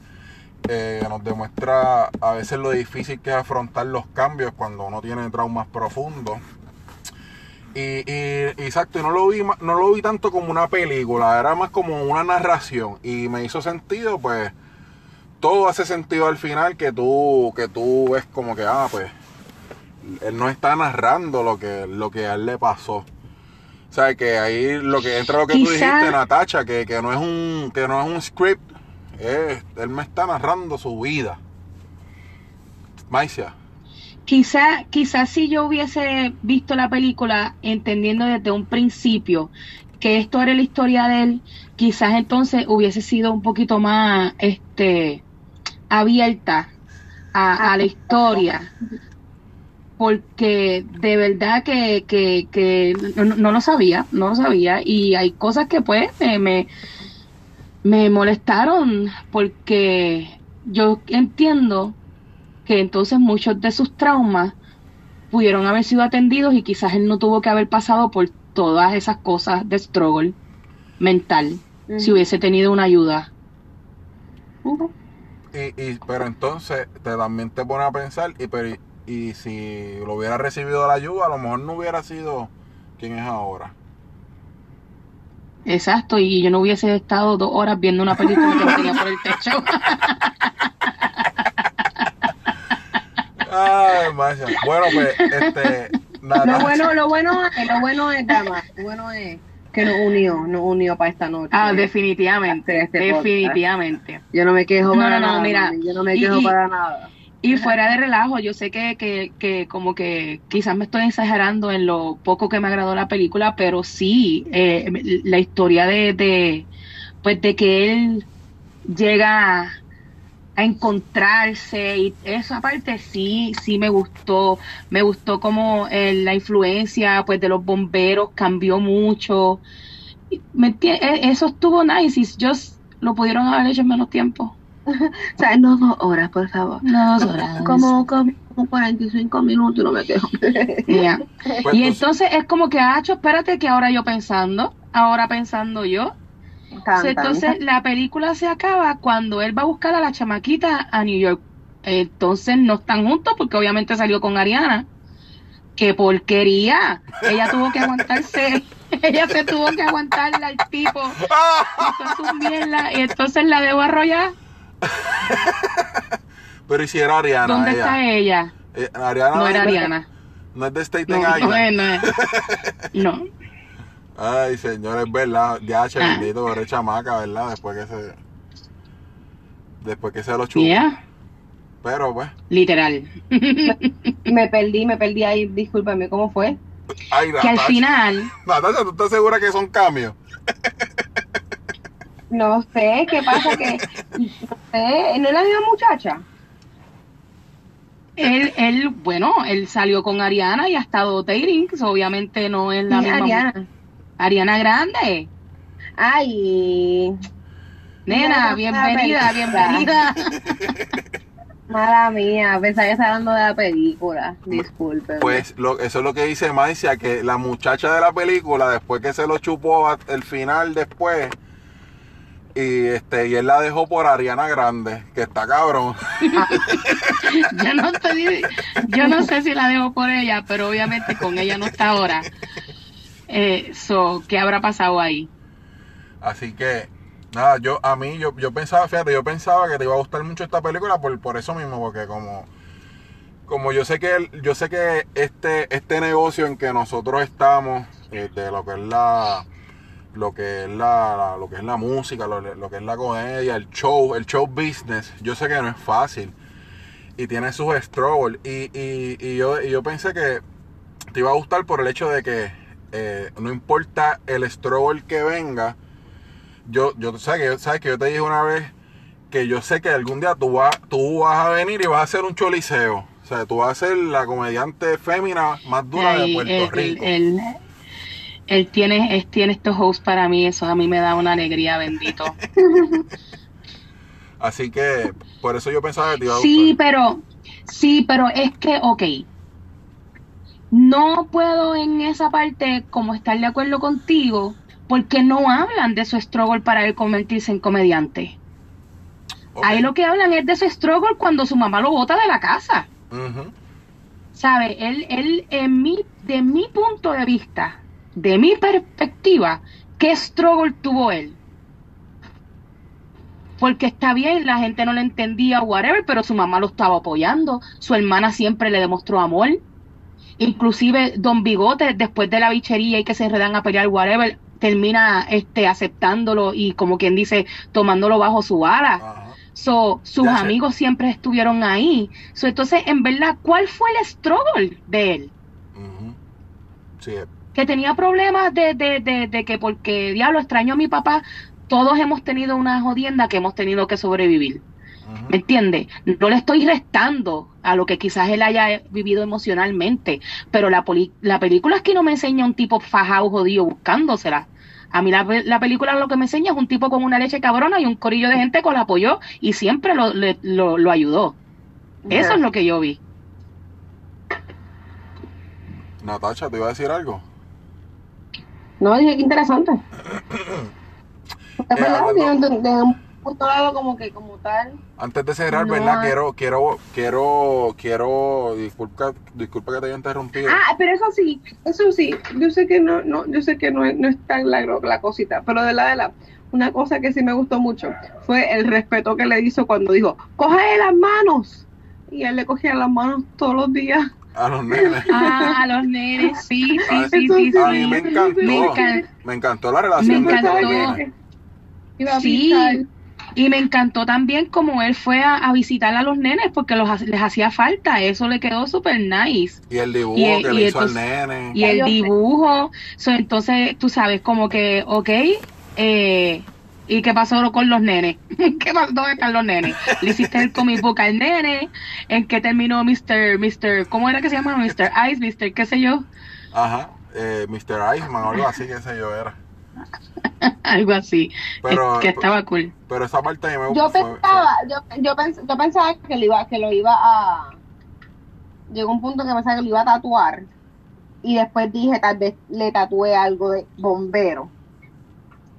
S1: eh, nos demuestra a veces lo difícil que es afrontar los cambios cuando uno tiene traumas profundos. Y, y- exacto, y no lo vi no lo vi tanto como una película, era más como una narración. Y me hizo sentido, pues, todo hace sentido al final que tú, que tú ves como que, ah, pues, él no está narrando lo que, lo que a él le pasó. O sea, que ahí lo que entra lo que tú dijiste, Natacha, que, que no es un, que no es un script, es- él me está narrando su vida. Maicia.
S3: Quizá, quizá si yo hubiese visto la película entendiendo desde un principio que esto era la historia de él, quizás entonces hubiese sido un poquito más este abierta a, a la historia. Porque de verdad que, que, que no, no lo sabía, no lo sabía. Y hay cosas que pues me, me, me molestaron porque yo entiendo que entonces muchos de sus traumas pudieron haber sido atendidos y quizás él no tuvo que haber pasado por todas esas cosas de struggle mental si hubiese tenido una ayuda.
S1: Y, y, pero entonces te también te pone a pensar, y, pero, y, y si lo hubiera recibido la ayuda, a lo mejor no hubiera sido quien es ahora.
S3: Exacto, y yo no hubiese estado dos horas viendo una película que me tenía por el techo.
S1: Ay, Maicia. Bueno, pues, este, nada.
S2: Lo bueno, lo bueno, es- lo bueno es, dama, lo bueno es que nos unió, nos unió para esta noche.
S3: ah, definitivamente,
S2: Este podcast.
S3: definitivamente.
S2: Yo no me quejo
S3: No,
S2: para
S3: no, no,
S2: nada.
S3: mira,
S2: yo no me
S3: y-
S2: quejo
S3: y-
S2: para nada.
S3: Y fuera de relajo, yo sé que, que, que como que quizás me estoy exagerando en lo poco que me agradó la película, pero sí, eh, la historia de, de, pues de que él llega a, encontrarse y esa parte sí, sí me gustó. Me gustó como eh, la influencia pues de los bomberos cambió mucho. ¿Me e- Eso estuvo nice y just lo pudieron haber hecho en menos tiempo.
S2: O sea, no dos horas, por favor.
S3: No, dos horas.
S2: Como, como, como 45 minutos, no me quejo.
S3: Ya.
S1: Pues,
S3: Y
S1: tú-
S3: entonces es como que, ah, espérate que ahora yo pensando, ahora pensando yo.
S2: Tan,
S3: So, entonces la película se acaba cuando él va a buscar a la chamaquita a New York. Entonces no están juntos porque obviamente salió con Ariana. ¡Qué porquería! Ella tuvo que aguantarse, ella se tuvo que aguantarle al tipo y entonces la debo arrollar.
S1: Pero y si era Ariana.
S3: ¿Dónde
S1: ella.
S3: está ella?
S1: Eh, Ariana
S3: No era Ariana.
S1: No es de Staten
S3: No, no
S1: Island.
S3: es, no es. No.
S1: Ay, señor, es verdad. Ya, che,
S3: Ah.
S1: pobre chamaca, ¿verdad? Después que se. Después que se lo chupó.
S3: Yeah,
S1: Pero, pues.
S3: literal.
S2: Me perdí, me perdí ahí, discúlpame, ¿cómo fue?
S1: Ay,
S3: que al final
S1: Natacha, ¿tú estás segura que son cambios?
S2: No sé, ¿qué pasa? Que, no sé, ¿no es la misma muchacha?
S3: él, él, bueno, él salió con Ariana y ha estado dating, so obviamente no es la
S2: Sí,
S3: misma.
S2: Ariana.
S3: Ariana Grande.
S2: Ay,
S3: Nena,
S2: No,
S3: bienvenida, bienvenida.
S2: mala mía, pensaba que estaba hablando de la película, disculpe.
S1: Pues lo, eso es lo que dice Maicia, que la muchacha de la película, después que se lo chupó el final después, y este, y él la dejó por Ariana Grande, que está cabrón.
S3: yo no estoy, yo no sé si la dejo por ella, pero obviamente con ella no está ahora. Eh, ¿qué habrá pasado ahí?
S1: Así que, nada, yo, a mí, yo, yo pensaba, fíjate, yo pensaba que te iba a gustar mucho esta película por, por eso mismo, porque como como yo sé que yo sé que este este negocio en que nosotros estamos eh, de lo que es la lo que es la, la- lo que es la música lo, lo que es la comedia el show el show business yo sé que no es fácil y tiene sus struggles y, y, y yo y yo pensé que te iba a gustar por el hecho de que eh, no importa el struggle que venga yo yo sabes que sabes que yo te dije una vez que yo sé que algún día tú vas, tú vas a venir y vas a hacer un choliseo. O sea, tú vas a ser la comediante fémina más dura de Puerto
S3: él,
S1: Rico.
S3: él- él- él tiene, él tiene estos hosts para mí, eso a mí me da una alegría, bendito.
S1: Así que por eso yo pensaba que te iba a
S3: Sí,
S1: gustar.
S3: pero, sí, pero es que, ok, no puedo en esa parte como estar de acuerdo contigo, porque no hablan de su struggle para él convertirse en comediante. Ahí lo que hablan es de su struggle cuando su mamá lo bota de la casa.
S1: Ujú.
S3: ¿Sabe? Él, él, en mi, de mi punto de vista, de mi perspectiva, ¿qué struggle tuvo él? Porque está bien, la gente no le entendía, whatever, pero su mamá lo estaba apoyando, su hermana siempre le demostró amor. Inclusive Don Bigote, después de la bichería y que se enredan a pelear, whatever, termina este aceptándolo y como quien dice, tomándolo bajo su ala.
S1: Ajá.
S3: So, sus amigos siempre estuvieron ahí. So, entonces, en verdad, ¿cuál fue el struggle de él?
S1: Sí,
S3: Que tenía problemas de, de, de, de que porque, diablo, extraño a mi papá, todos hemos tenido una jodienda que hemos tenido que sobrevivir. ¿Me entiendes? No le estoy restando a lo que quizás él haya vivido emocionalmente, pero la, poli- la película es que no me enseña un tipo fajado, jodido, buscándosela. A mí la, pe- la película lo que me enseña es un tipo con una leche cabrona y un corillo de gente que lo apoyó y siempre lo, le- lo, lo ayudó. Eso es lo que yo vi.
S1: Natacha, ¿te iba a decir algo?
S2: No, dije que interesante. Es verdad,
S1: hablando-
S2: de, de un punto lado como que como tal.
S1: Antes de cerrar,
S2: No
S1: ¿verdad?
S2: hay-
S1: Quiero, quiero, quiero, quiero, disculpa, disculpa que te haya interrumpido.
S2: Ah, pero eso sí, eso sí, yo sé que no, no, yo sé que no es, no es tan la, la cosita, pero de la de la, una cosa que sí me gustó mucho fue el respeto que le hizo cuando dijo, coge las manos. Y él le cogía las manos todos los días.
S1: A los nenes.
S3: Ah, a los nenes, sí, sí,
S1: Ah,
S3: sí, sí,
S1: A mí me encantó.
S3: Me encan-
S1: Me encantó la relación
S3: Me
S1: de
S3: encantó.
S1: los nenes.
S2: Iba a
S3: Sí,
S2: pintar.
S3: Y me encantó también como él fue a, a visitar a los nenes porque los, ha- les hacía falta, eso le quedó súper nice.
S1: Y el dibujo
S3: Y-
S1: que
S3: y
S1: le hizo al nene.
S3: Y el dibujo, so, entonces tú sabes como que, ok, eh, ¿y qué pasó con los nenes? ¿Qué pasó? ¿Dónde están los nenes? Le hiciste el comic book al nene, ¿en qué terminó Mr. Mr. ¿cómo era que se llama? Mr. Ice, Mr. qué sé yo,
S1: Ajá. Eh, Mr. Iceman o algo así, que sé yo era.
S3: algo así,
S1: Pero-
S3: que estaba cool.
S1: Pero esa parte a mí me
S2: Yo
S1: fue-
S2: pensaba, yo, yo, pens- yo pensaba que lo iba, que lo iba a, llegó un punto que pensaba que lo iba a tatuar y después dije tal vez le tatué algo de bombero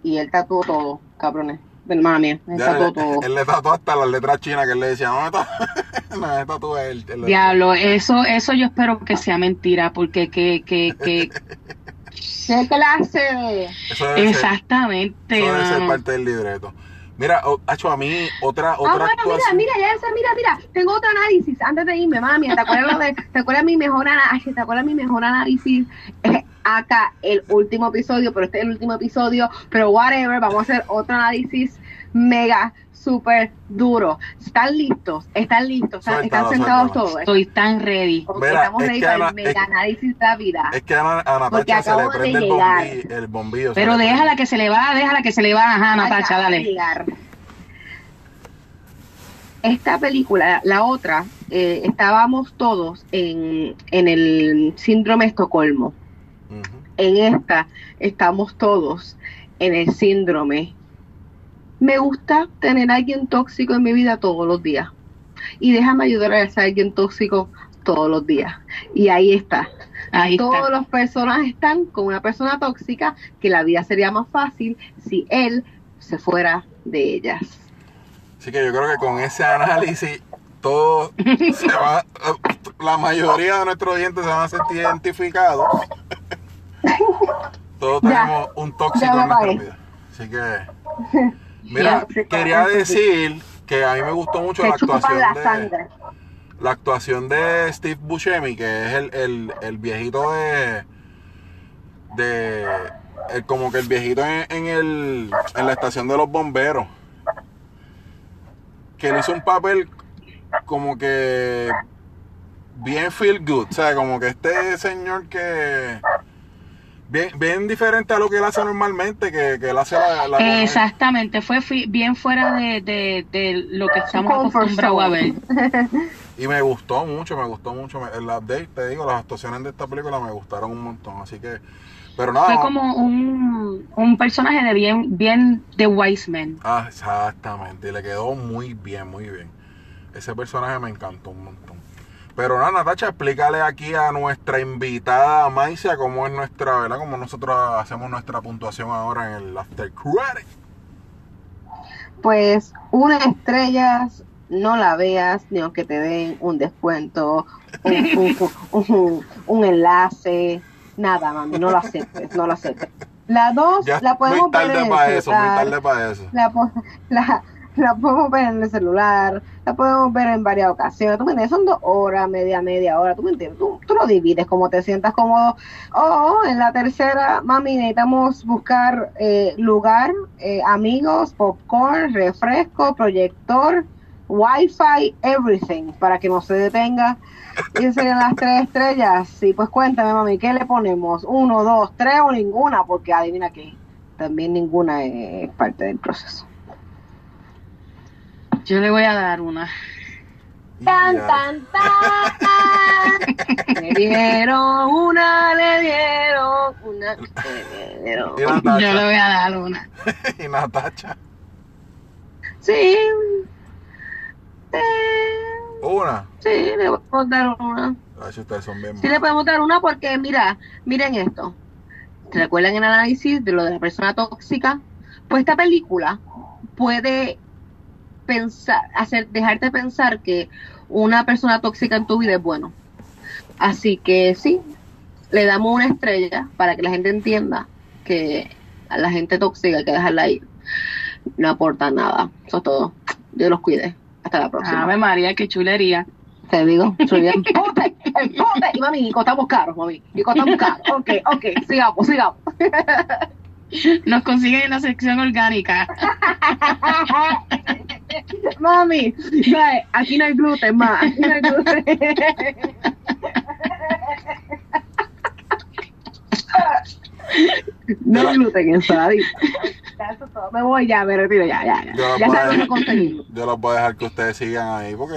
S2: y él tatuó todo, cabrones, hermana mía, él
S1: Ya,
S2: tatuó
S1: él,
S2: todo.
S1: él le tatuó hasta las letras chinas que él le decía, no, esto- no, es tatué él. él-
S3: Diablo, eso, eso yo espero que sea mentira, porque que, que, que,
S2: ¿Qué clase?
S1: Eso debe, ser,
S3: exactamente,
S1: eso debe ser parte del libreto. Mira, oh, Hacho, a mí otra,
S2: Ah,
S1: otra
S2: bueno, mira,
S1: actuación.
S2: mira, ya sé, mira, mira, tengo otro análisis antes de irme, mami, ¿te acuerdas lo de, te acuerdas mi mejor análisis, te acuerdas mi mejor análisis? Acá el último episodio, pero este es el último episodio, pero whatever, vamos a hacer otro análisis mega, súper duro. ¿Están listos? ¿Están listos? ¿Están,
S1: Suéltalo,
S2: están sentados
S1: suéltalo.
S2: todos?
S3: Estoy tan ready.
S1: Mira,
S2: estamos
S1: es
S2: ready para el mega análisis de la vida.
S1: Es que a, Ana- a
S2: Porque
S1: Natacha se le
S2: acabo de
S1: prende el
S2: llegar.
S1: bombillo, el bombillo.
S3: Pero
S1: prende.
S3: déjala que se le va, déjala que se le va, ajá, Natacha, dale.
S2: llegar. Esta película, la otra, eh, estábamos todos en, en el síndrome de Estocolmo. En esta estamos todos en el síndrome. Me gusta tener a alguien tóxico en mi vida todos los días. Y déjame ayudar a ese alguien tóxico todos los días. Y ahí está.
S3: Ahí
S2: Todos
S3: está.
S2: los personajes están con una persona tóxica que la vida sería más fácil si él se fuera de ellas.
S1: Así que yo creo que con ese análisis, todos se va, la mayoría de nuestros oyentes se van a sentir identificados. Todos
S2: Ya.
S1: tenemos un tóxico en nuestra vida. Así que, mira, quería decir que a mí me gustó mucho la actuación
S2: la
S1: de,
S2: sangre.
S1: la actuación de Steve Buscemi, que es el, el, el viejito de. de. el- como que el viejito en, en el, en la estación de los bomberos. Que él hizo un papel como que. bien feel good. O sea, como que este señor que. Bien, bien diferente a lo que él hace normalmente, que, que él hace la, la comedia.
S3: Exactamente, fue fi- bien fuera de, de, de lo que estamos
S2: Comfort
S3: acostumbrados a ver.
S1: Y me gustó mucho, me gustó mucho. El update, te digo, las actuaciones de esta película me gustaron un montón. Así que, pero nada.
S3: Fue como un, un personaje de bien, bien de Wiseman.
S1: Ah, exactamente. Y le quedó muy bien, muy bien. Ese personaje me encantó un montón. Pero nada, Natacha, explícale aquí a nuestra invitada Maicia cómo es nuestra, ¿verdad? Cómo nosotros hacemos nuestra puntuación ahora en el After Credit.
S2: Pues una estrella, no la veas ni aunque te den un descuento, un, un- un- un enlace, nada, mami, no lo aceptes, no lo aceptes. La dos
S1: Ya,
S2: la podemos
S1: muy
S2: ver
S1: tarde
S2: en el
S1: para eso, muy tarde para eso.
S2: la, la, la podemos ver en el celular, la podemos ver en varias ocasiones, tú me entiendes, son dos horas, media, media hora, tú me entiendes, tú, tú lo divides como te sientas cómodo. O en la tercera, mami, necesitamos buscar eh, lugar, eh, amigos, popcorn, refresco, proyector, wifi, everything, para que no se detenga. Y serían las tres estrellas. Sí, pues cuéntame, mami, ¿qué le ponemos? ¿Uno, dos, tres o ninguna? Porque adivina qué, también ninguna es parte del proceso.
S3: Yo le voy a dar una.
S2: Tan, tan, tan. Le dieron una, le dieron una, le dieron.
S1: Y
S3: Yo le voy a dar una.
S1: y Natacha.
S2: Sí. Eh,
S1: Una.
S2: sí, le podemos dar una.
S1: Ustedes son bien
S2: Sí le podemos dar una porque, mira, miren esto. ¿Se recuerdan el análisis de lo de la persona tóxica? Pues esta película puede pensar, hacer, dejarte pensar que una persona tóxica en tu vida es bueno. Así que sí, le damos una estrella para que la gente entienda que a la gente tóxica hay que dejarla ir. No aporta nada. Eso es todo. Dios los cuide. Hasta la próxima.
S3: Ave María, qué chulería.
S2: Te digo, pote. Y mami, Nico, estamos caros, mami. Nico, estamos caros. Ok, ok, sigamos, sigamos.
S3: Nos consiguen en la sección orgánica.
S2: mami, ¿sabes? aquí no hay gluten, más. Aquí no hay gluten. no hay gluten en ensaladita. Ya, eso es todo. Me voy ya, me retiro ya, ya, ya.
S1: Yo
S2: Ya sabes dónde conseguirlo.
S1: Yo los voy a dejar que ustedes sigan ahí porque.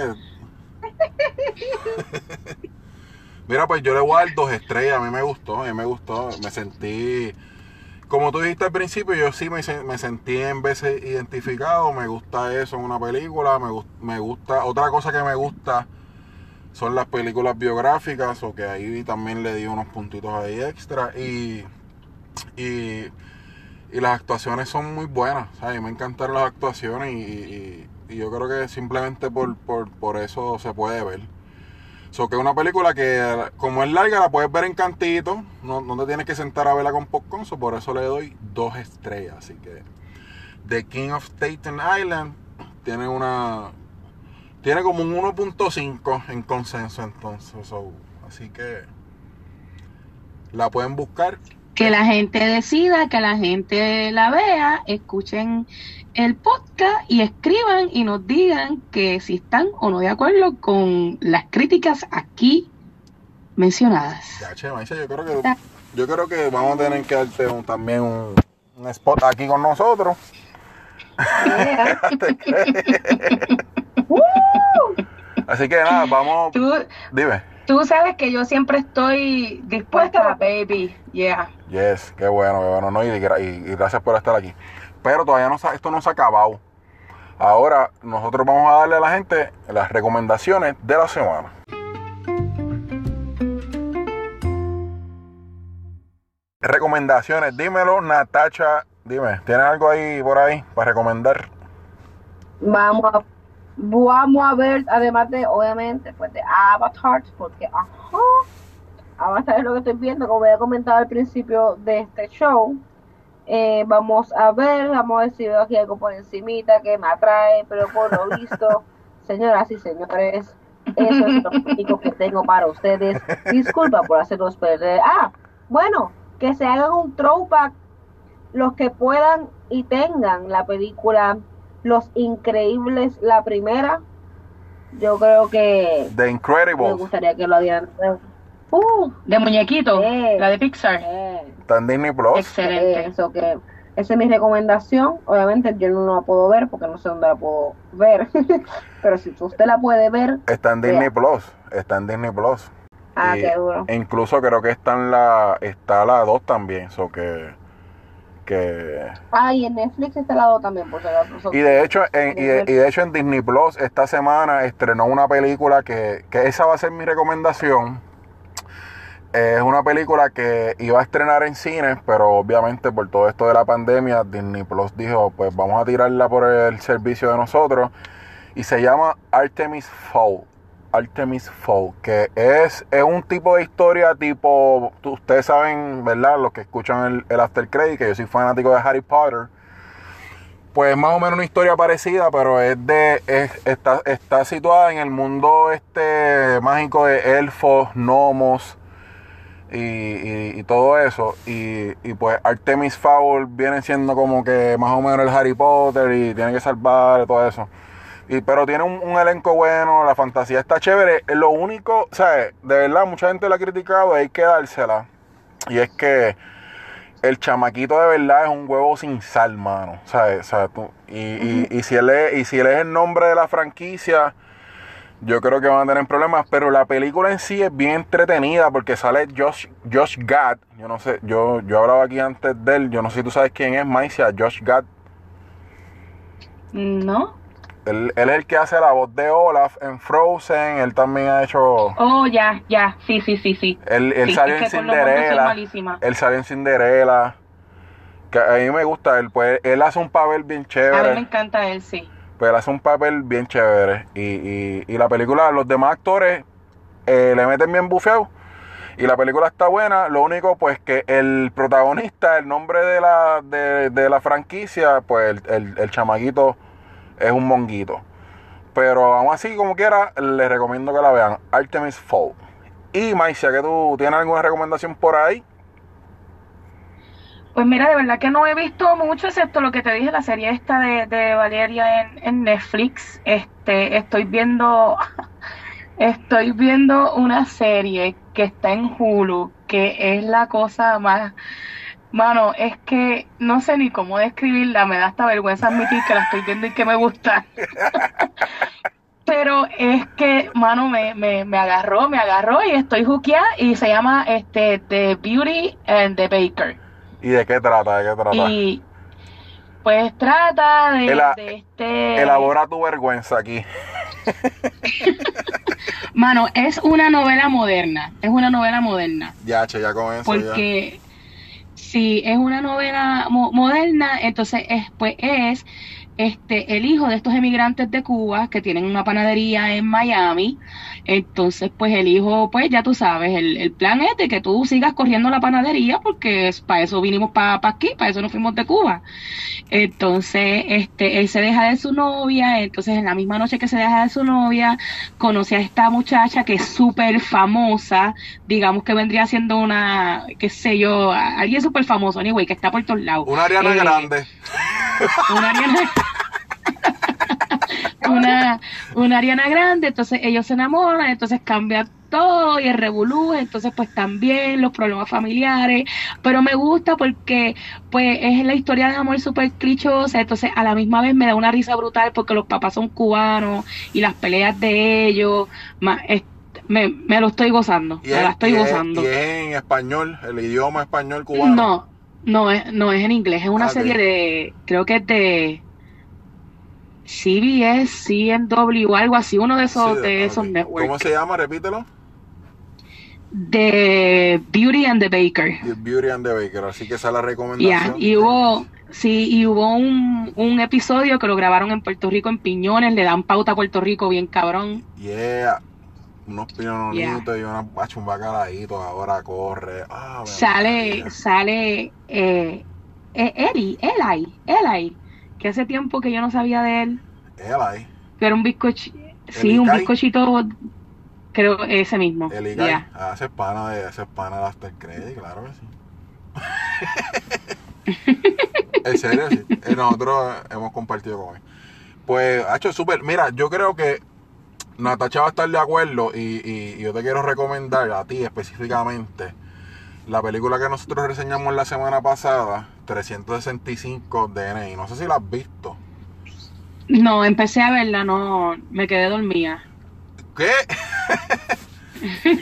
S1: Mira, pues yo le voy a dar dos estrellas. A mí me gustó, a mí me gustó. Me sentí. Como tú dijiste al principio, yo sí me, me sentí en veces identificado. Me gusta eso en una película. Me, me gusta. Otra cosa que me gusta son las películas biográficas. O que ahí también le di unos puntitos ahí extra. Y. Y. Las actuaciones son muy buenas, ¿sabes? Me encantaron las actuaciones y, y- y yo creo que simplemente por, por, por eso se puede ver. So que es una película que como es larga la puedes ver en cantito, no, no te tienes que sentar a verla con popcorn, so por eso le doy dos estrellas. Así que The King of Staten Island tiene una... Tiene como un 1.5 en consenso entonces. so, así que la pueden buscar
S3: Que la gente decida, que la gente la vea, escuchen el podcast y escriban y nos digan que si están o no de acuerdo con las críticas aquí mencionadas.
S1: Ya, che, Maisa, yo creo que yo creo que vamos a tener que darte un- también un, un spot aquí con nosotros. Así que nada, vamos.
S3: Tú,
S1: Dime.
S3: tú sabes que yo siempre estoy dispuesta, baby. Yeah.
S1: Yes, qué bueno, qué bueno, no, y, y- y gracias por estar aquí. Pero todavía esto no se ha acabado. Ahora nosotros vamos a darle a la gente las recomendaciones de la semana. Recomendaciones, dímelo, Natacha, dime, ¿tienes algo ahí por ahí para recomendar?
S2: Vamos a, vamos a ver, además de, obviamente, pues de Avatar, porque, ajá, Avatar es lo que estoy viendo, como había comentado al principio de este show. Eh, vamos a ver, vamos a ver si veo aquí algo por encimita que me atrae, pero por lo visto, señoras y señores, Eso es lo único que tengo para ustedes. Disculpa por hacerlos perder. Ah, bueno, que se hagan un throwback los que puedan y tengan la película Los Increíbles, la primera. Yo creo que
S1: The
S2: me
S1: Incredibles.
S2: gustaría que lo dieran. Uh,
S3: De muñequito,
S2: Eh.
S3: la de Pixar.
S2: eh,
S1: Está en Disney Plus.
S3: Excelente.
S2: eso que esa es mi recomendación. Obviamente yo no la puedo ver porque no sé dónde la puedo ver. Pero si usted la puede ver,
S1: Está en Disney
S2: Vea.
S1: Plus. Está en Disney Plus.
S2: ah,
S1: Y-
S2: qué duro.
S1: incluso creo que está en la está la 2 también, so que que
S2: Ah, y en Netflix está la dos también, por si acaso.
S1: y de hecho en, y, de, y de hecho en Disney Plus esta semana estrenó una película que, que esa va a ser mi recomendación. Es una película que iba a estrenar en cines, pero obviamente por todo esto de la pandemia, Disney Plus dijo, pues vamos a tirarla por el servicio de nosotros. Y se llama Artemis Fowl. Artemis Fowl, que es, es un tipo de historia tipo, ustedes saben, ¿verdad? Los que escuchan el, el After Credit, que yo soy fanático de Harry Potter. Pues más o menos una historia parecida, pero es de es- está, está situada en el mundo este mágico de elfos, gnomos y, y- y todo eso. Y, y pues Artemis Fowl viene siendo como que más o menos el Harry Potter y tiene que salvar y todo eso. Y, pero tiene un, un elenco bueno, la fantasía está chévere. Lo único, o sea, de verdad, mucha gente lo ha criticado y hay que dársela. Y es que el chamaquito de verdad es un huevo sin sal, mano. ¿Sabes? O sea, tú- y, y- y si él es, y si él es el nombre de la franquicia, yo creo que van a tener problemas. Pero la película en sí es bien entretenida porque sale Josh, Josh Gad. Yo no sé, yo, yo hablaba aquí antes de él. Yo no sé si tú sabes quién es, Maicia. Josh Gad.
S3: ¿No?
S1: Él, él es el que hace la voz de Olaf en Frozen. Él también ha hecho.
S3: Oh, ya, ya. Sí, sí, sí, sí.
S1: Él, él
S3: Sí,
S1: salió en Cinderella. Él salió en Cinderella. Que a mí me gusta él. Pues él hace un papel bien
S3: A mí
S1: chévere.
S3: me encanta él, sí.
S1: Pues él hace un papel bien chévere. Y, y, y la película, los demás actores eh, le meten bien bufeado. Y la película está buena. Lo único, pues, que el protagonista, el nombre de la, de, de la franquicia, pues el, el, el chamaquito es un monguito. Pero aún así, como quiera, les recomiendo que la vean. Artemis Fowl. Y Maicia, que tú tienes alguna recomendación por ahí?
S3: Pues mira, de verdad que no he visto mucho, excepto lo que te dije, la serie esta de, de Valeria en, en Netflix. Este, estoy viendo, estoy viendo una serie que está en Hulu, que es la cosa más, mano, es que no sé ni cómo describirla, me da hasta vergüenza admitir que la estoy viendo y que me gusta. Pero es que, mano, me, me, me agarró, me agarró y estoy juqueada y se llama este The Beauty and the Baker.
S1: ¿Y de qué trata? ¿De qué trata?
S3: Y pues trata de,
S1: Ela-
S3: de este...
S1: Elabora tu vergüenza aquí.
S3: Mano, es una novela moderna, es una novela moderna,
S1: Ya, che, ya con eso. ya.
S3: porque si es una novela mo- moderna, entonces es, pues es este el hijo de estos emigrantes de Cuba que tienen una panadería en Miami. Entonces, pues el hijo, pues ya tú sabes, el, el plan es de que tú sigas corriendo la panadería porque es, para eso vinimos para aquí, para eso nos fuimos de Cuba. Entonces, este, él se deja de su novia, entonces en la misma noche que se deja de su novia, conoce a esta muchacha que es súper famosa, digamos que vendría siendo una, qué sé yo, alguien súper famoso, anyway, que está por todos lados.
S1: Una Ariana
S3: Eh,
S1: grande.
S3: una Ariana una, una Ariana Grande, entonces ellos se enamoran, entonces cambia todo y el revolú, entonces pues también los problemas familiares, pero me gusta porque pues es la historia de amor súper clichosa, entonces a la misma vez me da una risa brutal porque los papás son cubanos y las peleas de ellos, es- me, me lo estoy gozando, me
S1: es,
S3: la estoy
S1: y es-
S3: gozando.
S1: y es en español, el idioma español cubano.
S3: No, no es, no es en inglés, es una
S1: Ah,
S3: serie de, creo que es de CBS, CNW o algo así, uno de esos,
S1: Sí,
S3: de
S1: ok.
S3: esos networks.
S1: ¿Cómo se llama? Repítelo.
S3: De Beauty and the Baker.
S1: The Beauty and the Baker. Así que esa es la recomendación.
S3: y hubo, sí, y hubo un, un episodio que lo grabaron en Puerto Rico en Piñones, le dan pauta a Puerto Rico bien cabrón.
S1: Yeah. Unos pinonitos y una macho, un bacalaíto. Ahora corre. Ah,
S3: Sale, sale eh, eh, Eli, Eli, Eli, que hace tiempo que yo no sabía de él.
S1: Él ahí.
S3: Pero un bizcochito, sí, un bizcochito, Creo ese mismo.
S1: El Igai.
S3: ya.
S1: Ah, ese es pana de, ese es pana de After Credit, claro que sí. en serio, sí. Eh, Nosotros hemos compartido con él. Pues, ha hecho súper. Mira, yo creo que Natacha va a estar de acuerdo y, y- y yo te quiero recomendar a ti específicamente la película que nosotros reseñamos la semana pasada, 365 DNI. No sé si la has visto.
S3: No, empecé a verla, no, me quedé dormida.
S1: ¿Qué?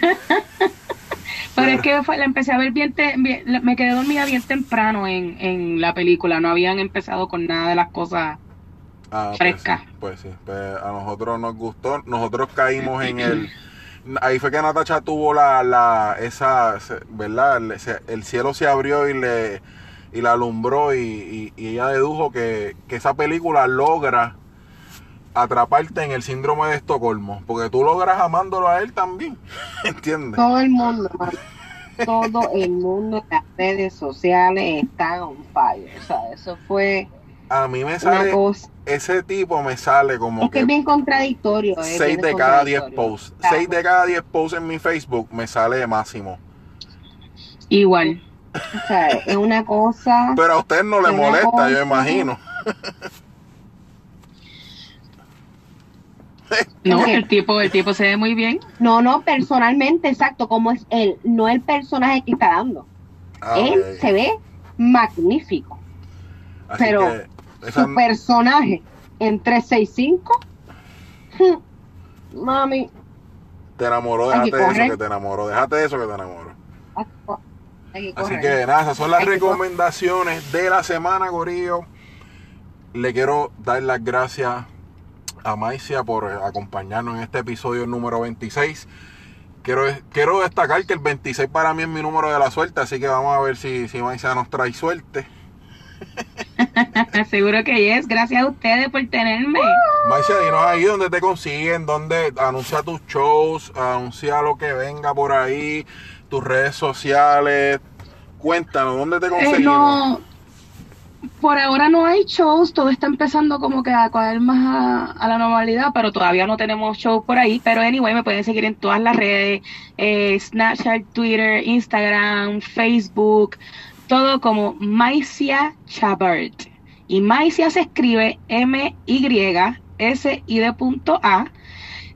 S3: Pero es que fue- la empecé a ver bien, te- bien- me quedé dormida bien temprano en, en la película, no habían empezado con nada de las cosas.
S1: Ah, pues sí, Pues sí, pues a nosotros nos gustó, nosotros caímos en el... Ahí fue que Natacha tuvo la, la esa, ¿verdad? El cielo se abrió y le y la alumbró y, y- y ella dedujo que, que esa película logra atraparte en el síndrome de Estocolmo, porque tú logras amándolo a él también, ¿entiendes?
S2: Todo el mundo, todo el mundo en las redes sociales está on fire. O sea, eso fue
S1: A mí me sale, ese tipo me sale como
S2: Es que
S1: que
S2: es bien contradictorio. es
S1: 6
S2: bien
S1: de cada 10
S2: contradictorio.
S1: posts.
S2: Claro.
S1: 6 de cada 10 posts en mi Facebook me sale máximo.
S3: Igual.
S2: O sea, es una cosa.
S1: Pero a usted no le molesta,
S2: cosa.
S1: yo imagino.
S3: No, el tipo, el tipo se ve muy bien.
S2: No, no, personalmente, exacto, como es él, no el personaje que está dando.
S1: Ah,
S2: él se ve magnífico.
S1: Así
S2: pero
S1: que esa-
S2: Su personaje en 365. hmm, Mami,
S1: te enamoró, déjate de eso que te enamoró, déjate de eso que te enamoró.
S2: que
S1: Así que nada, esas son las
S2: que
S1: recomendaciones de la semana, Gorillo. Le quiero dar las gracias a Maicia por acompañarnos en este episodio número 26. Quiero, quiero destacar que el 26 para mí es mi número de la suerte, así que vamos a ver si, si Maicia nos trae suerte.
S3: Seguro que es. Gracias a ustedes por tenerme.
S1: Maicia, dinos ahí donde te consiguen, donde anuncia tus shows, anuncia lo que venga por ahí, tus redes sociales. Cuéntanos, ¿dónde te
S3: Eh,
S1: conseguimos?
S3: no, por ahora no hay shows, todo está empezando como que a caer más a, a la normalidad, pero todavía no tenemos shows por ahí. Pero anyway, me pueden seguir en todas las redes, eh, Snapchat, Twitter, Instagram, Facebook, todo como Maicia Chabert. Y Maicia se escribe M-Y-S-I de punto A.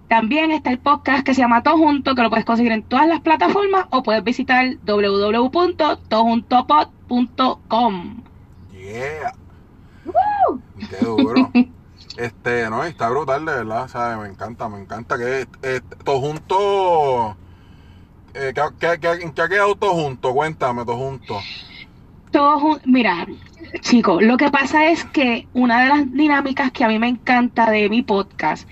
S3: También está el podcast que se llama Todo Junto, que lo puedes conseguir en todas las plataformas o puedes visitar www.tojuntopod.com.
S1: Yeah. Qué duro. Este, no, está brutal, de verdad, ¿sabes? Me encanta, me encanta que eh, todo junto. Eh, ¿qué, qué, qué- en qué ha quedado todo junto? Cuéntame, todo junto.
S3: Todo jun- mira, chicos, lo que pasa es que una de las dinámicas que a mí me encanta de mi podcast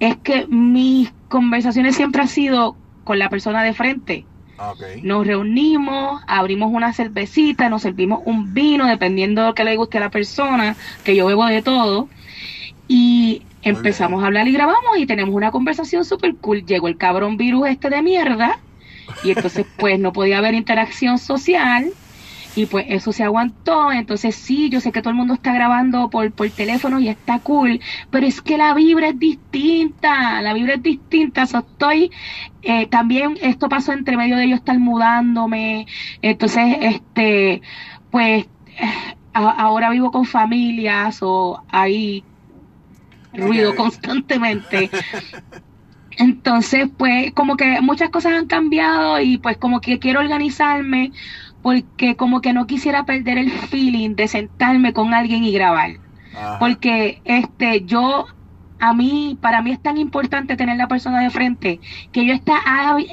S3: es que mis conversaciones siempre han sido con la persona de frente.
S1: Ah.
S3: Nos reunimos, abrimos una cervecita, nos servimos un vino, dependiendo de lo que le guste a la persona, que yo bebo de todo, y empezamos a hablar y grabamos y tenemos una conversación súper cool. Llegó el cabrón virus este de mierda, y entonces pues no podía haber interacción social, y pues eso se aguantó. Entonces sí, yo sé que todo el mundo está grabando por, por teléfono y está cool, pero es que la vibra es distinta, la vibra es distinta. So, estoy, eh, también esto pasó entre medio de yo estar mudándome, entonces este, pues eh, a- ahora vivo con familias o hay ruido constantemente. Entonces, pues, como que muchas cosas han cambiado y pues como que quiero organizarme porque como que no quisiera perder el feeling de sentarme con alguien y grabar.
S1: Ajá.
S3: Porque este yo a mí para mí es tan importante tener la persona de frente que yo hasta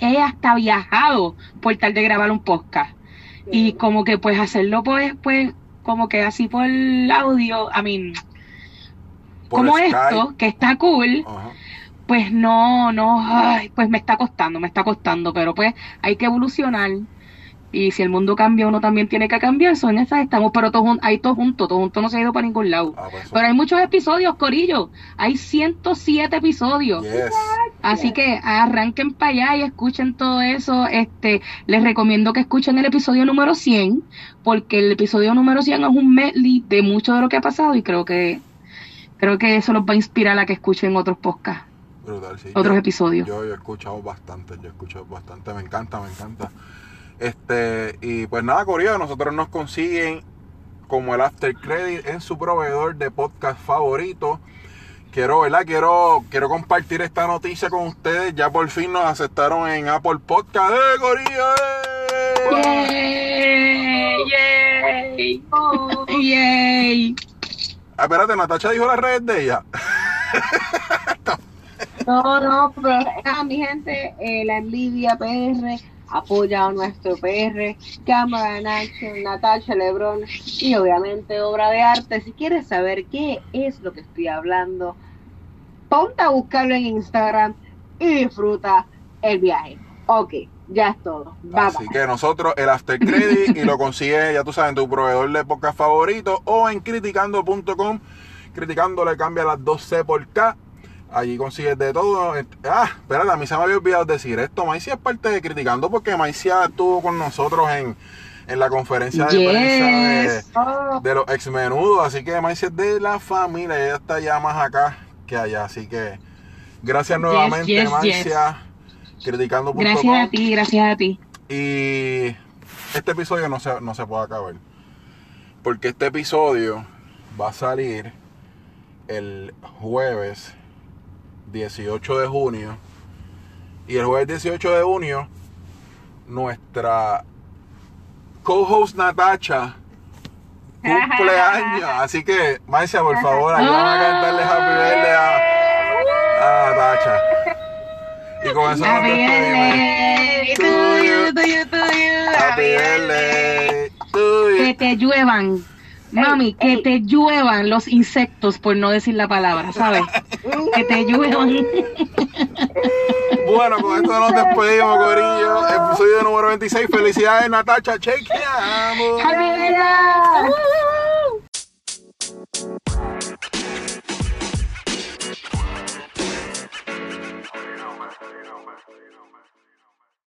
S3: he hasta viajado por tal de grabar un podcast. Y como que pues hacerlo pues pues como que así por audio, a mí como
S1: Skype.
S3: esto que está cool,
S1: Ajá.
S3: pues no, no, ay, pues me está costando, me está costando, pero pues hay que evolucionar. Y si el mundo cambia, uno también tiene que cambiar. So, en esas estamos, pero todos ahí todos juntos, todos juntos no se ha ido para ningún lado.
S1: Ah, pues.
S3: Pero hay muchos episodios, Corillo. Hay 107 episodios.
S1: Yes.
S3: Así que arranquen para allá y escuchen todo eso. Este, les recomiendo que escuchen el episodio número 100, porque el episodio número 100 es un medley de mucho de lo que ha pasado y creo que creo que eso los va a inspirar a que escuchen otros podcasts.
S1: Brutal, sí.
S3: otros
S1: Yo-
S3: episodios.
S1: Yo, yo he escuchado bastante, yo he escuchado bastante, me encanta, me encanta. Este, y pues nada, Corea, nosotros nos consiguen como el After Credit en su proveedor de podcast favorito. Quiero, ¿verdad? Quiero, quiero compartir esta noticia con ustedes. Ya por fin nos aceptaron en Apple Podcast. ¡Eh, Corillo! ¡Eh!
S3: Yay, yay, yay.
S1: Ah, espérate, Natacha dijo las redes de ella.
S2: No, no, pero ah, mi gente, eh, la envidia PR apoya a nuestro PR, Cámara en Action, Natasha Lebron y obviamente obra de arte. Si quieres saber qué es lo que estoy hablando, ponte a buscarlo en Instagram y disfruta el viaje. Ok, ya es todo. Bye
S1: Así
S2: bye.
S1: que nosotros el After Credit y lo consigues, ya tú sabes, en tu proveedor de podcast favorito o en criticando.com. Criticando le cambia las 2C por K. Allí consigues de todo. Ah, espérate, a mí se me había olvidado decir esto. Maicia es parte de Criticando porque Maicia estuvo con nosotros en, en la conferencia de prensa de,
S3: Yes.
S2: Oh,
S1: de los ex menudos. Así que Maicia es de la familia. Ella está ya más acá que allá. Así que gracias nuevamente,
S3: yes,
S1: Maicia. Criticando.com.
S3: Gracias a ti, gracias a ti.
S1: Y este episodio no se, no se puede acabar. Porque este episodio va a salir el jueves 18 de junio. Y el jueves 18 de junio, nuestra co-host Natacha cumpleaños. Así que, Marcia, por favor, ayúdame a cantarle Happy Birthday a, a Natacha. Y con eso nos
S3: Happy
S1: despedimos. Happy birthday
S3: Que te lluevan. Mami, que
S2: ey.
S3: te lluevan los insectos, por no decir la palabra, ¿sabes? Que te lluevan.
S1: Bueno, con esto nos despedimos, Corillo. Episodio número 26. Felicidades, Natacha. Chequeamos.
S3: Happy.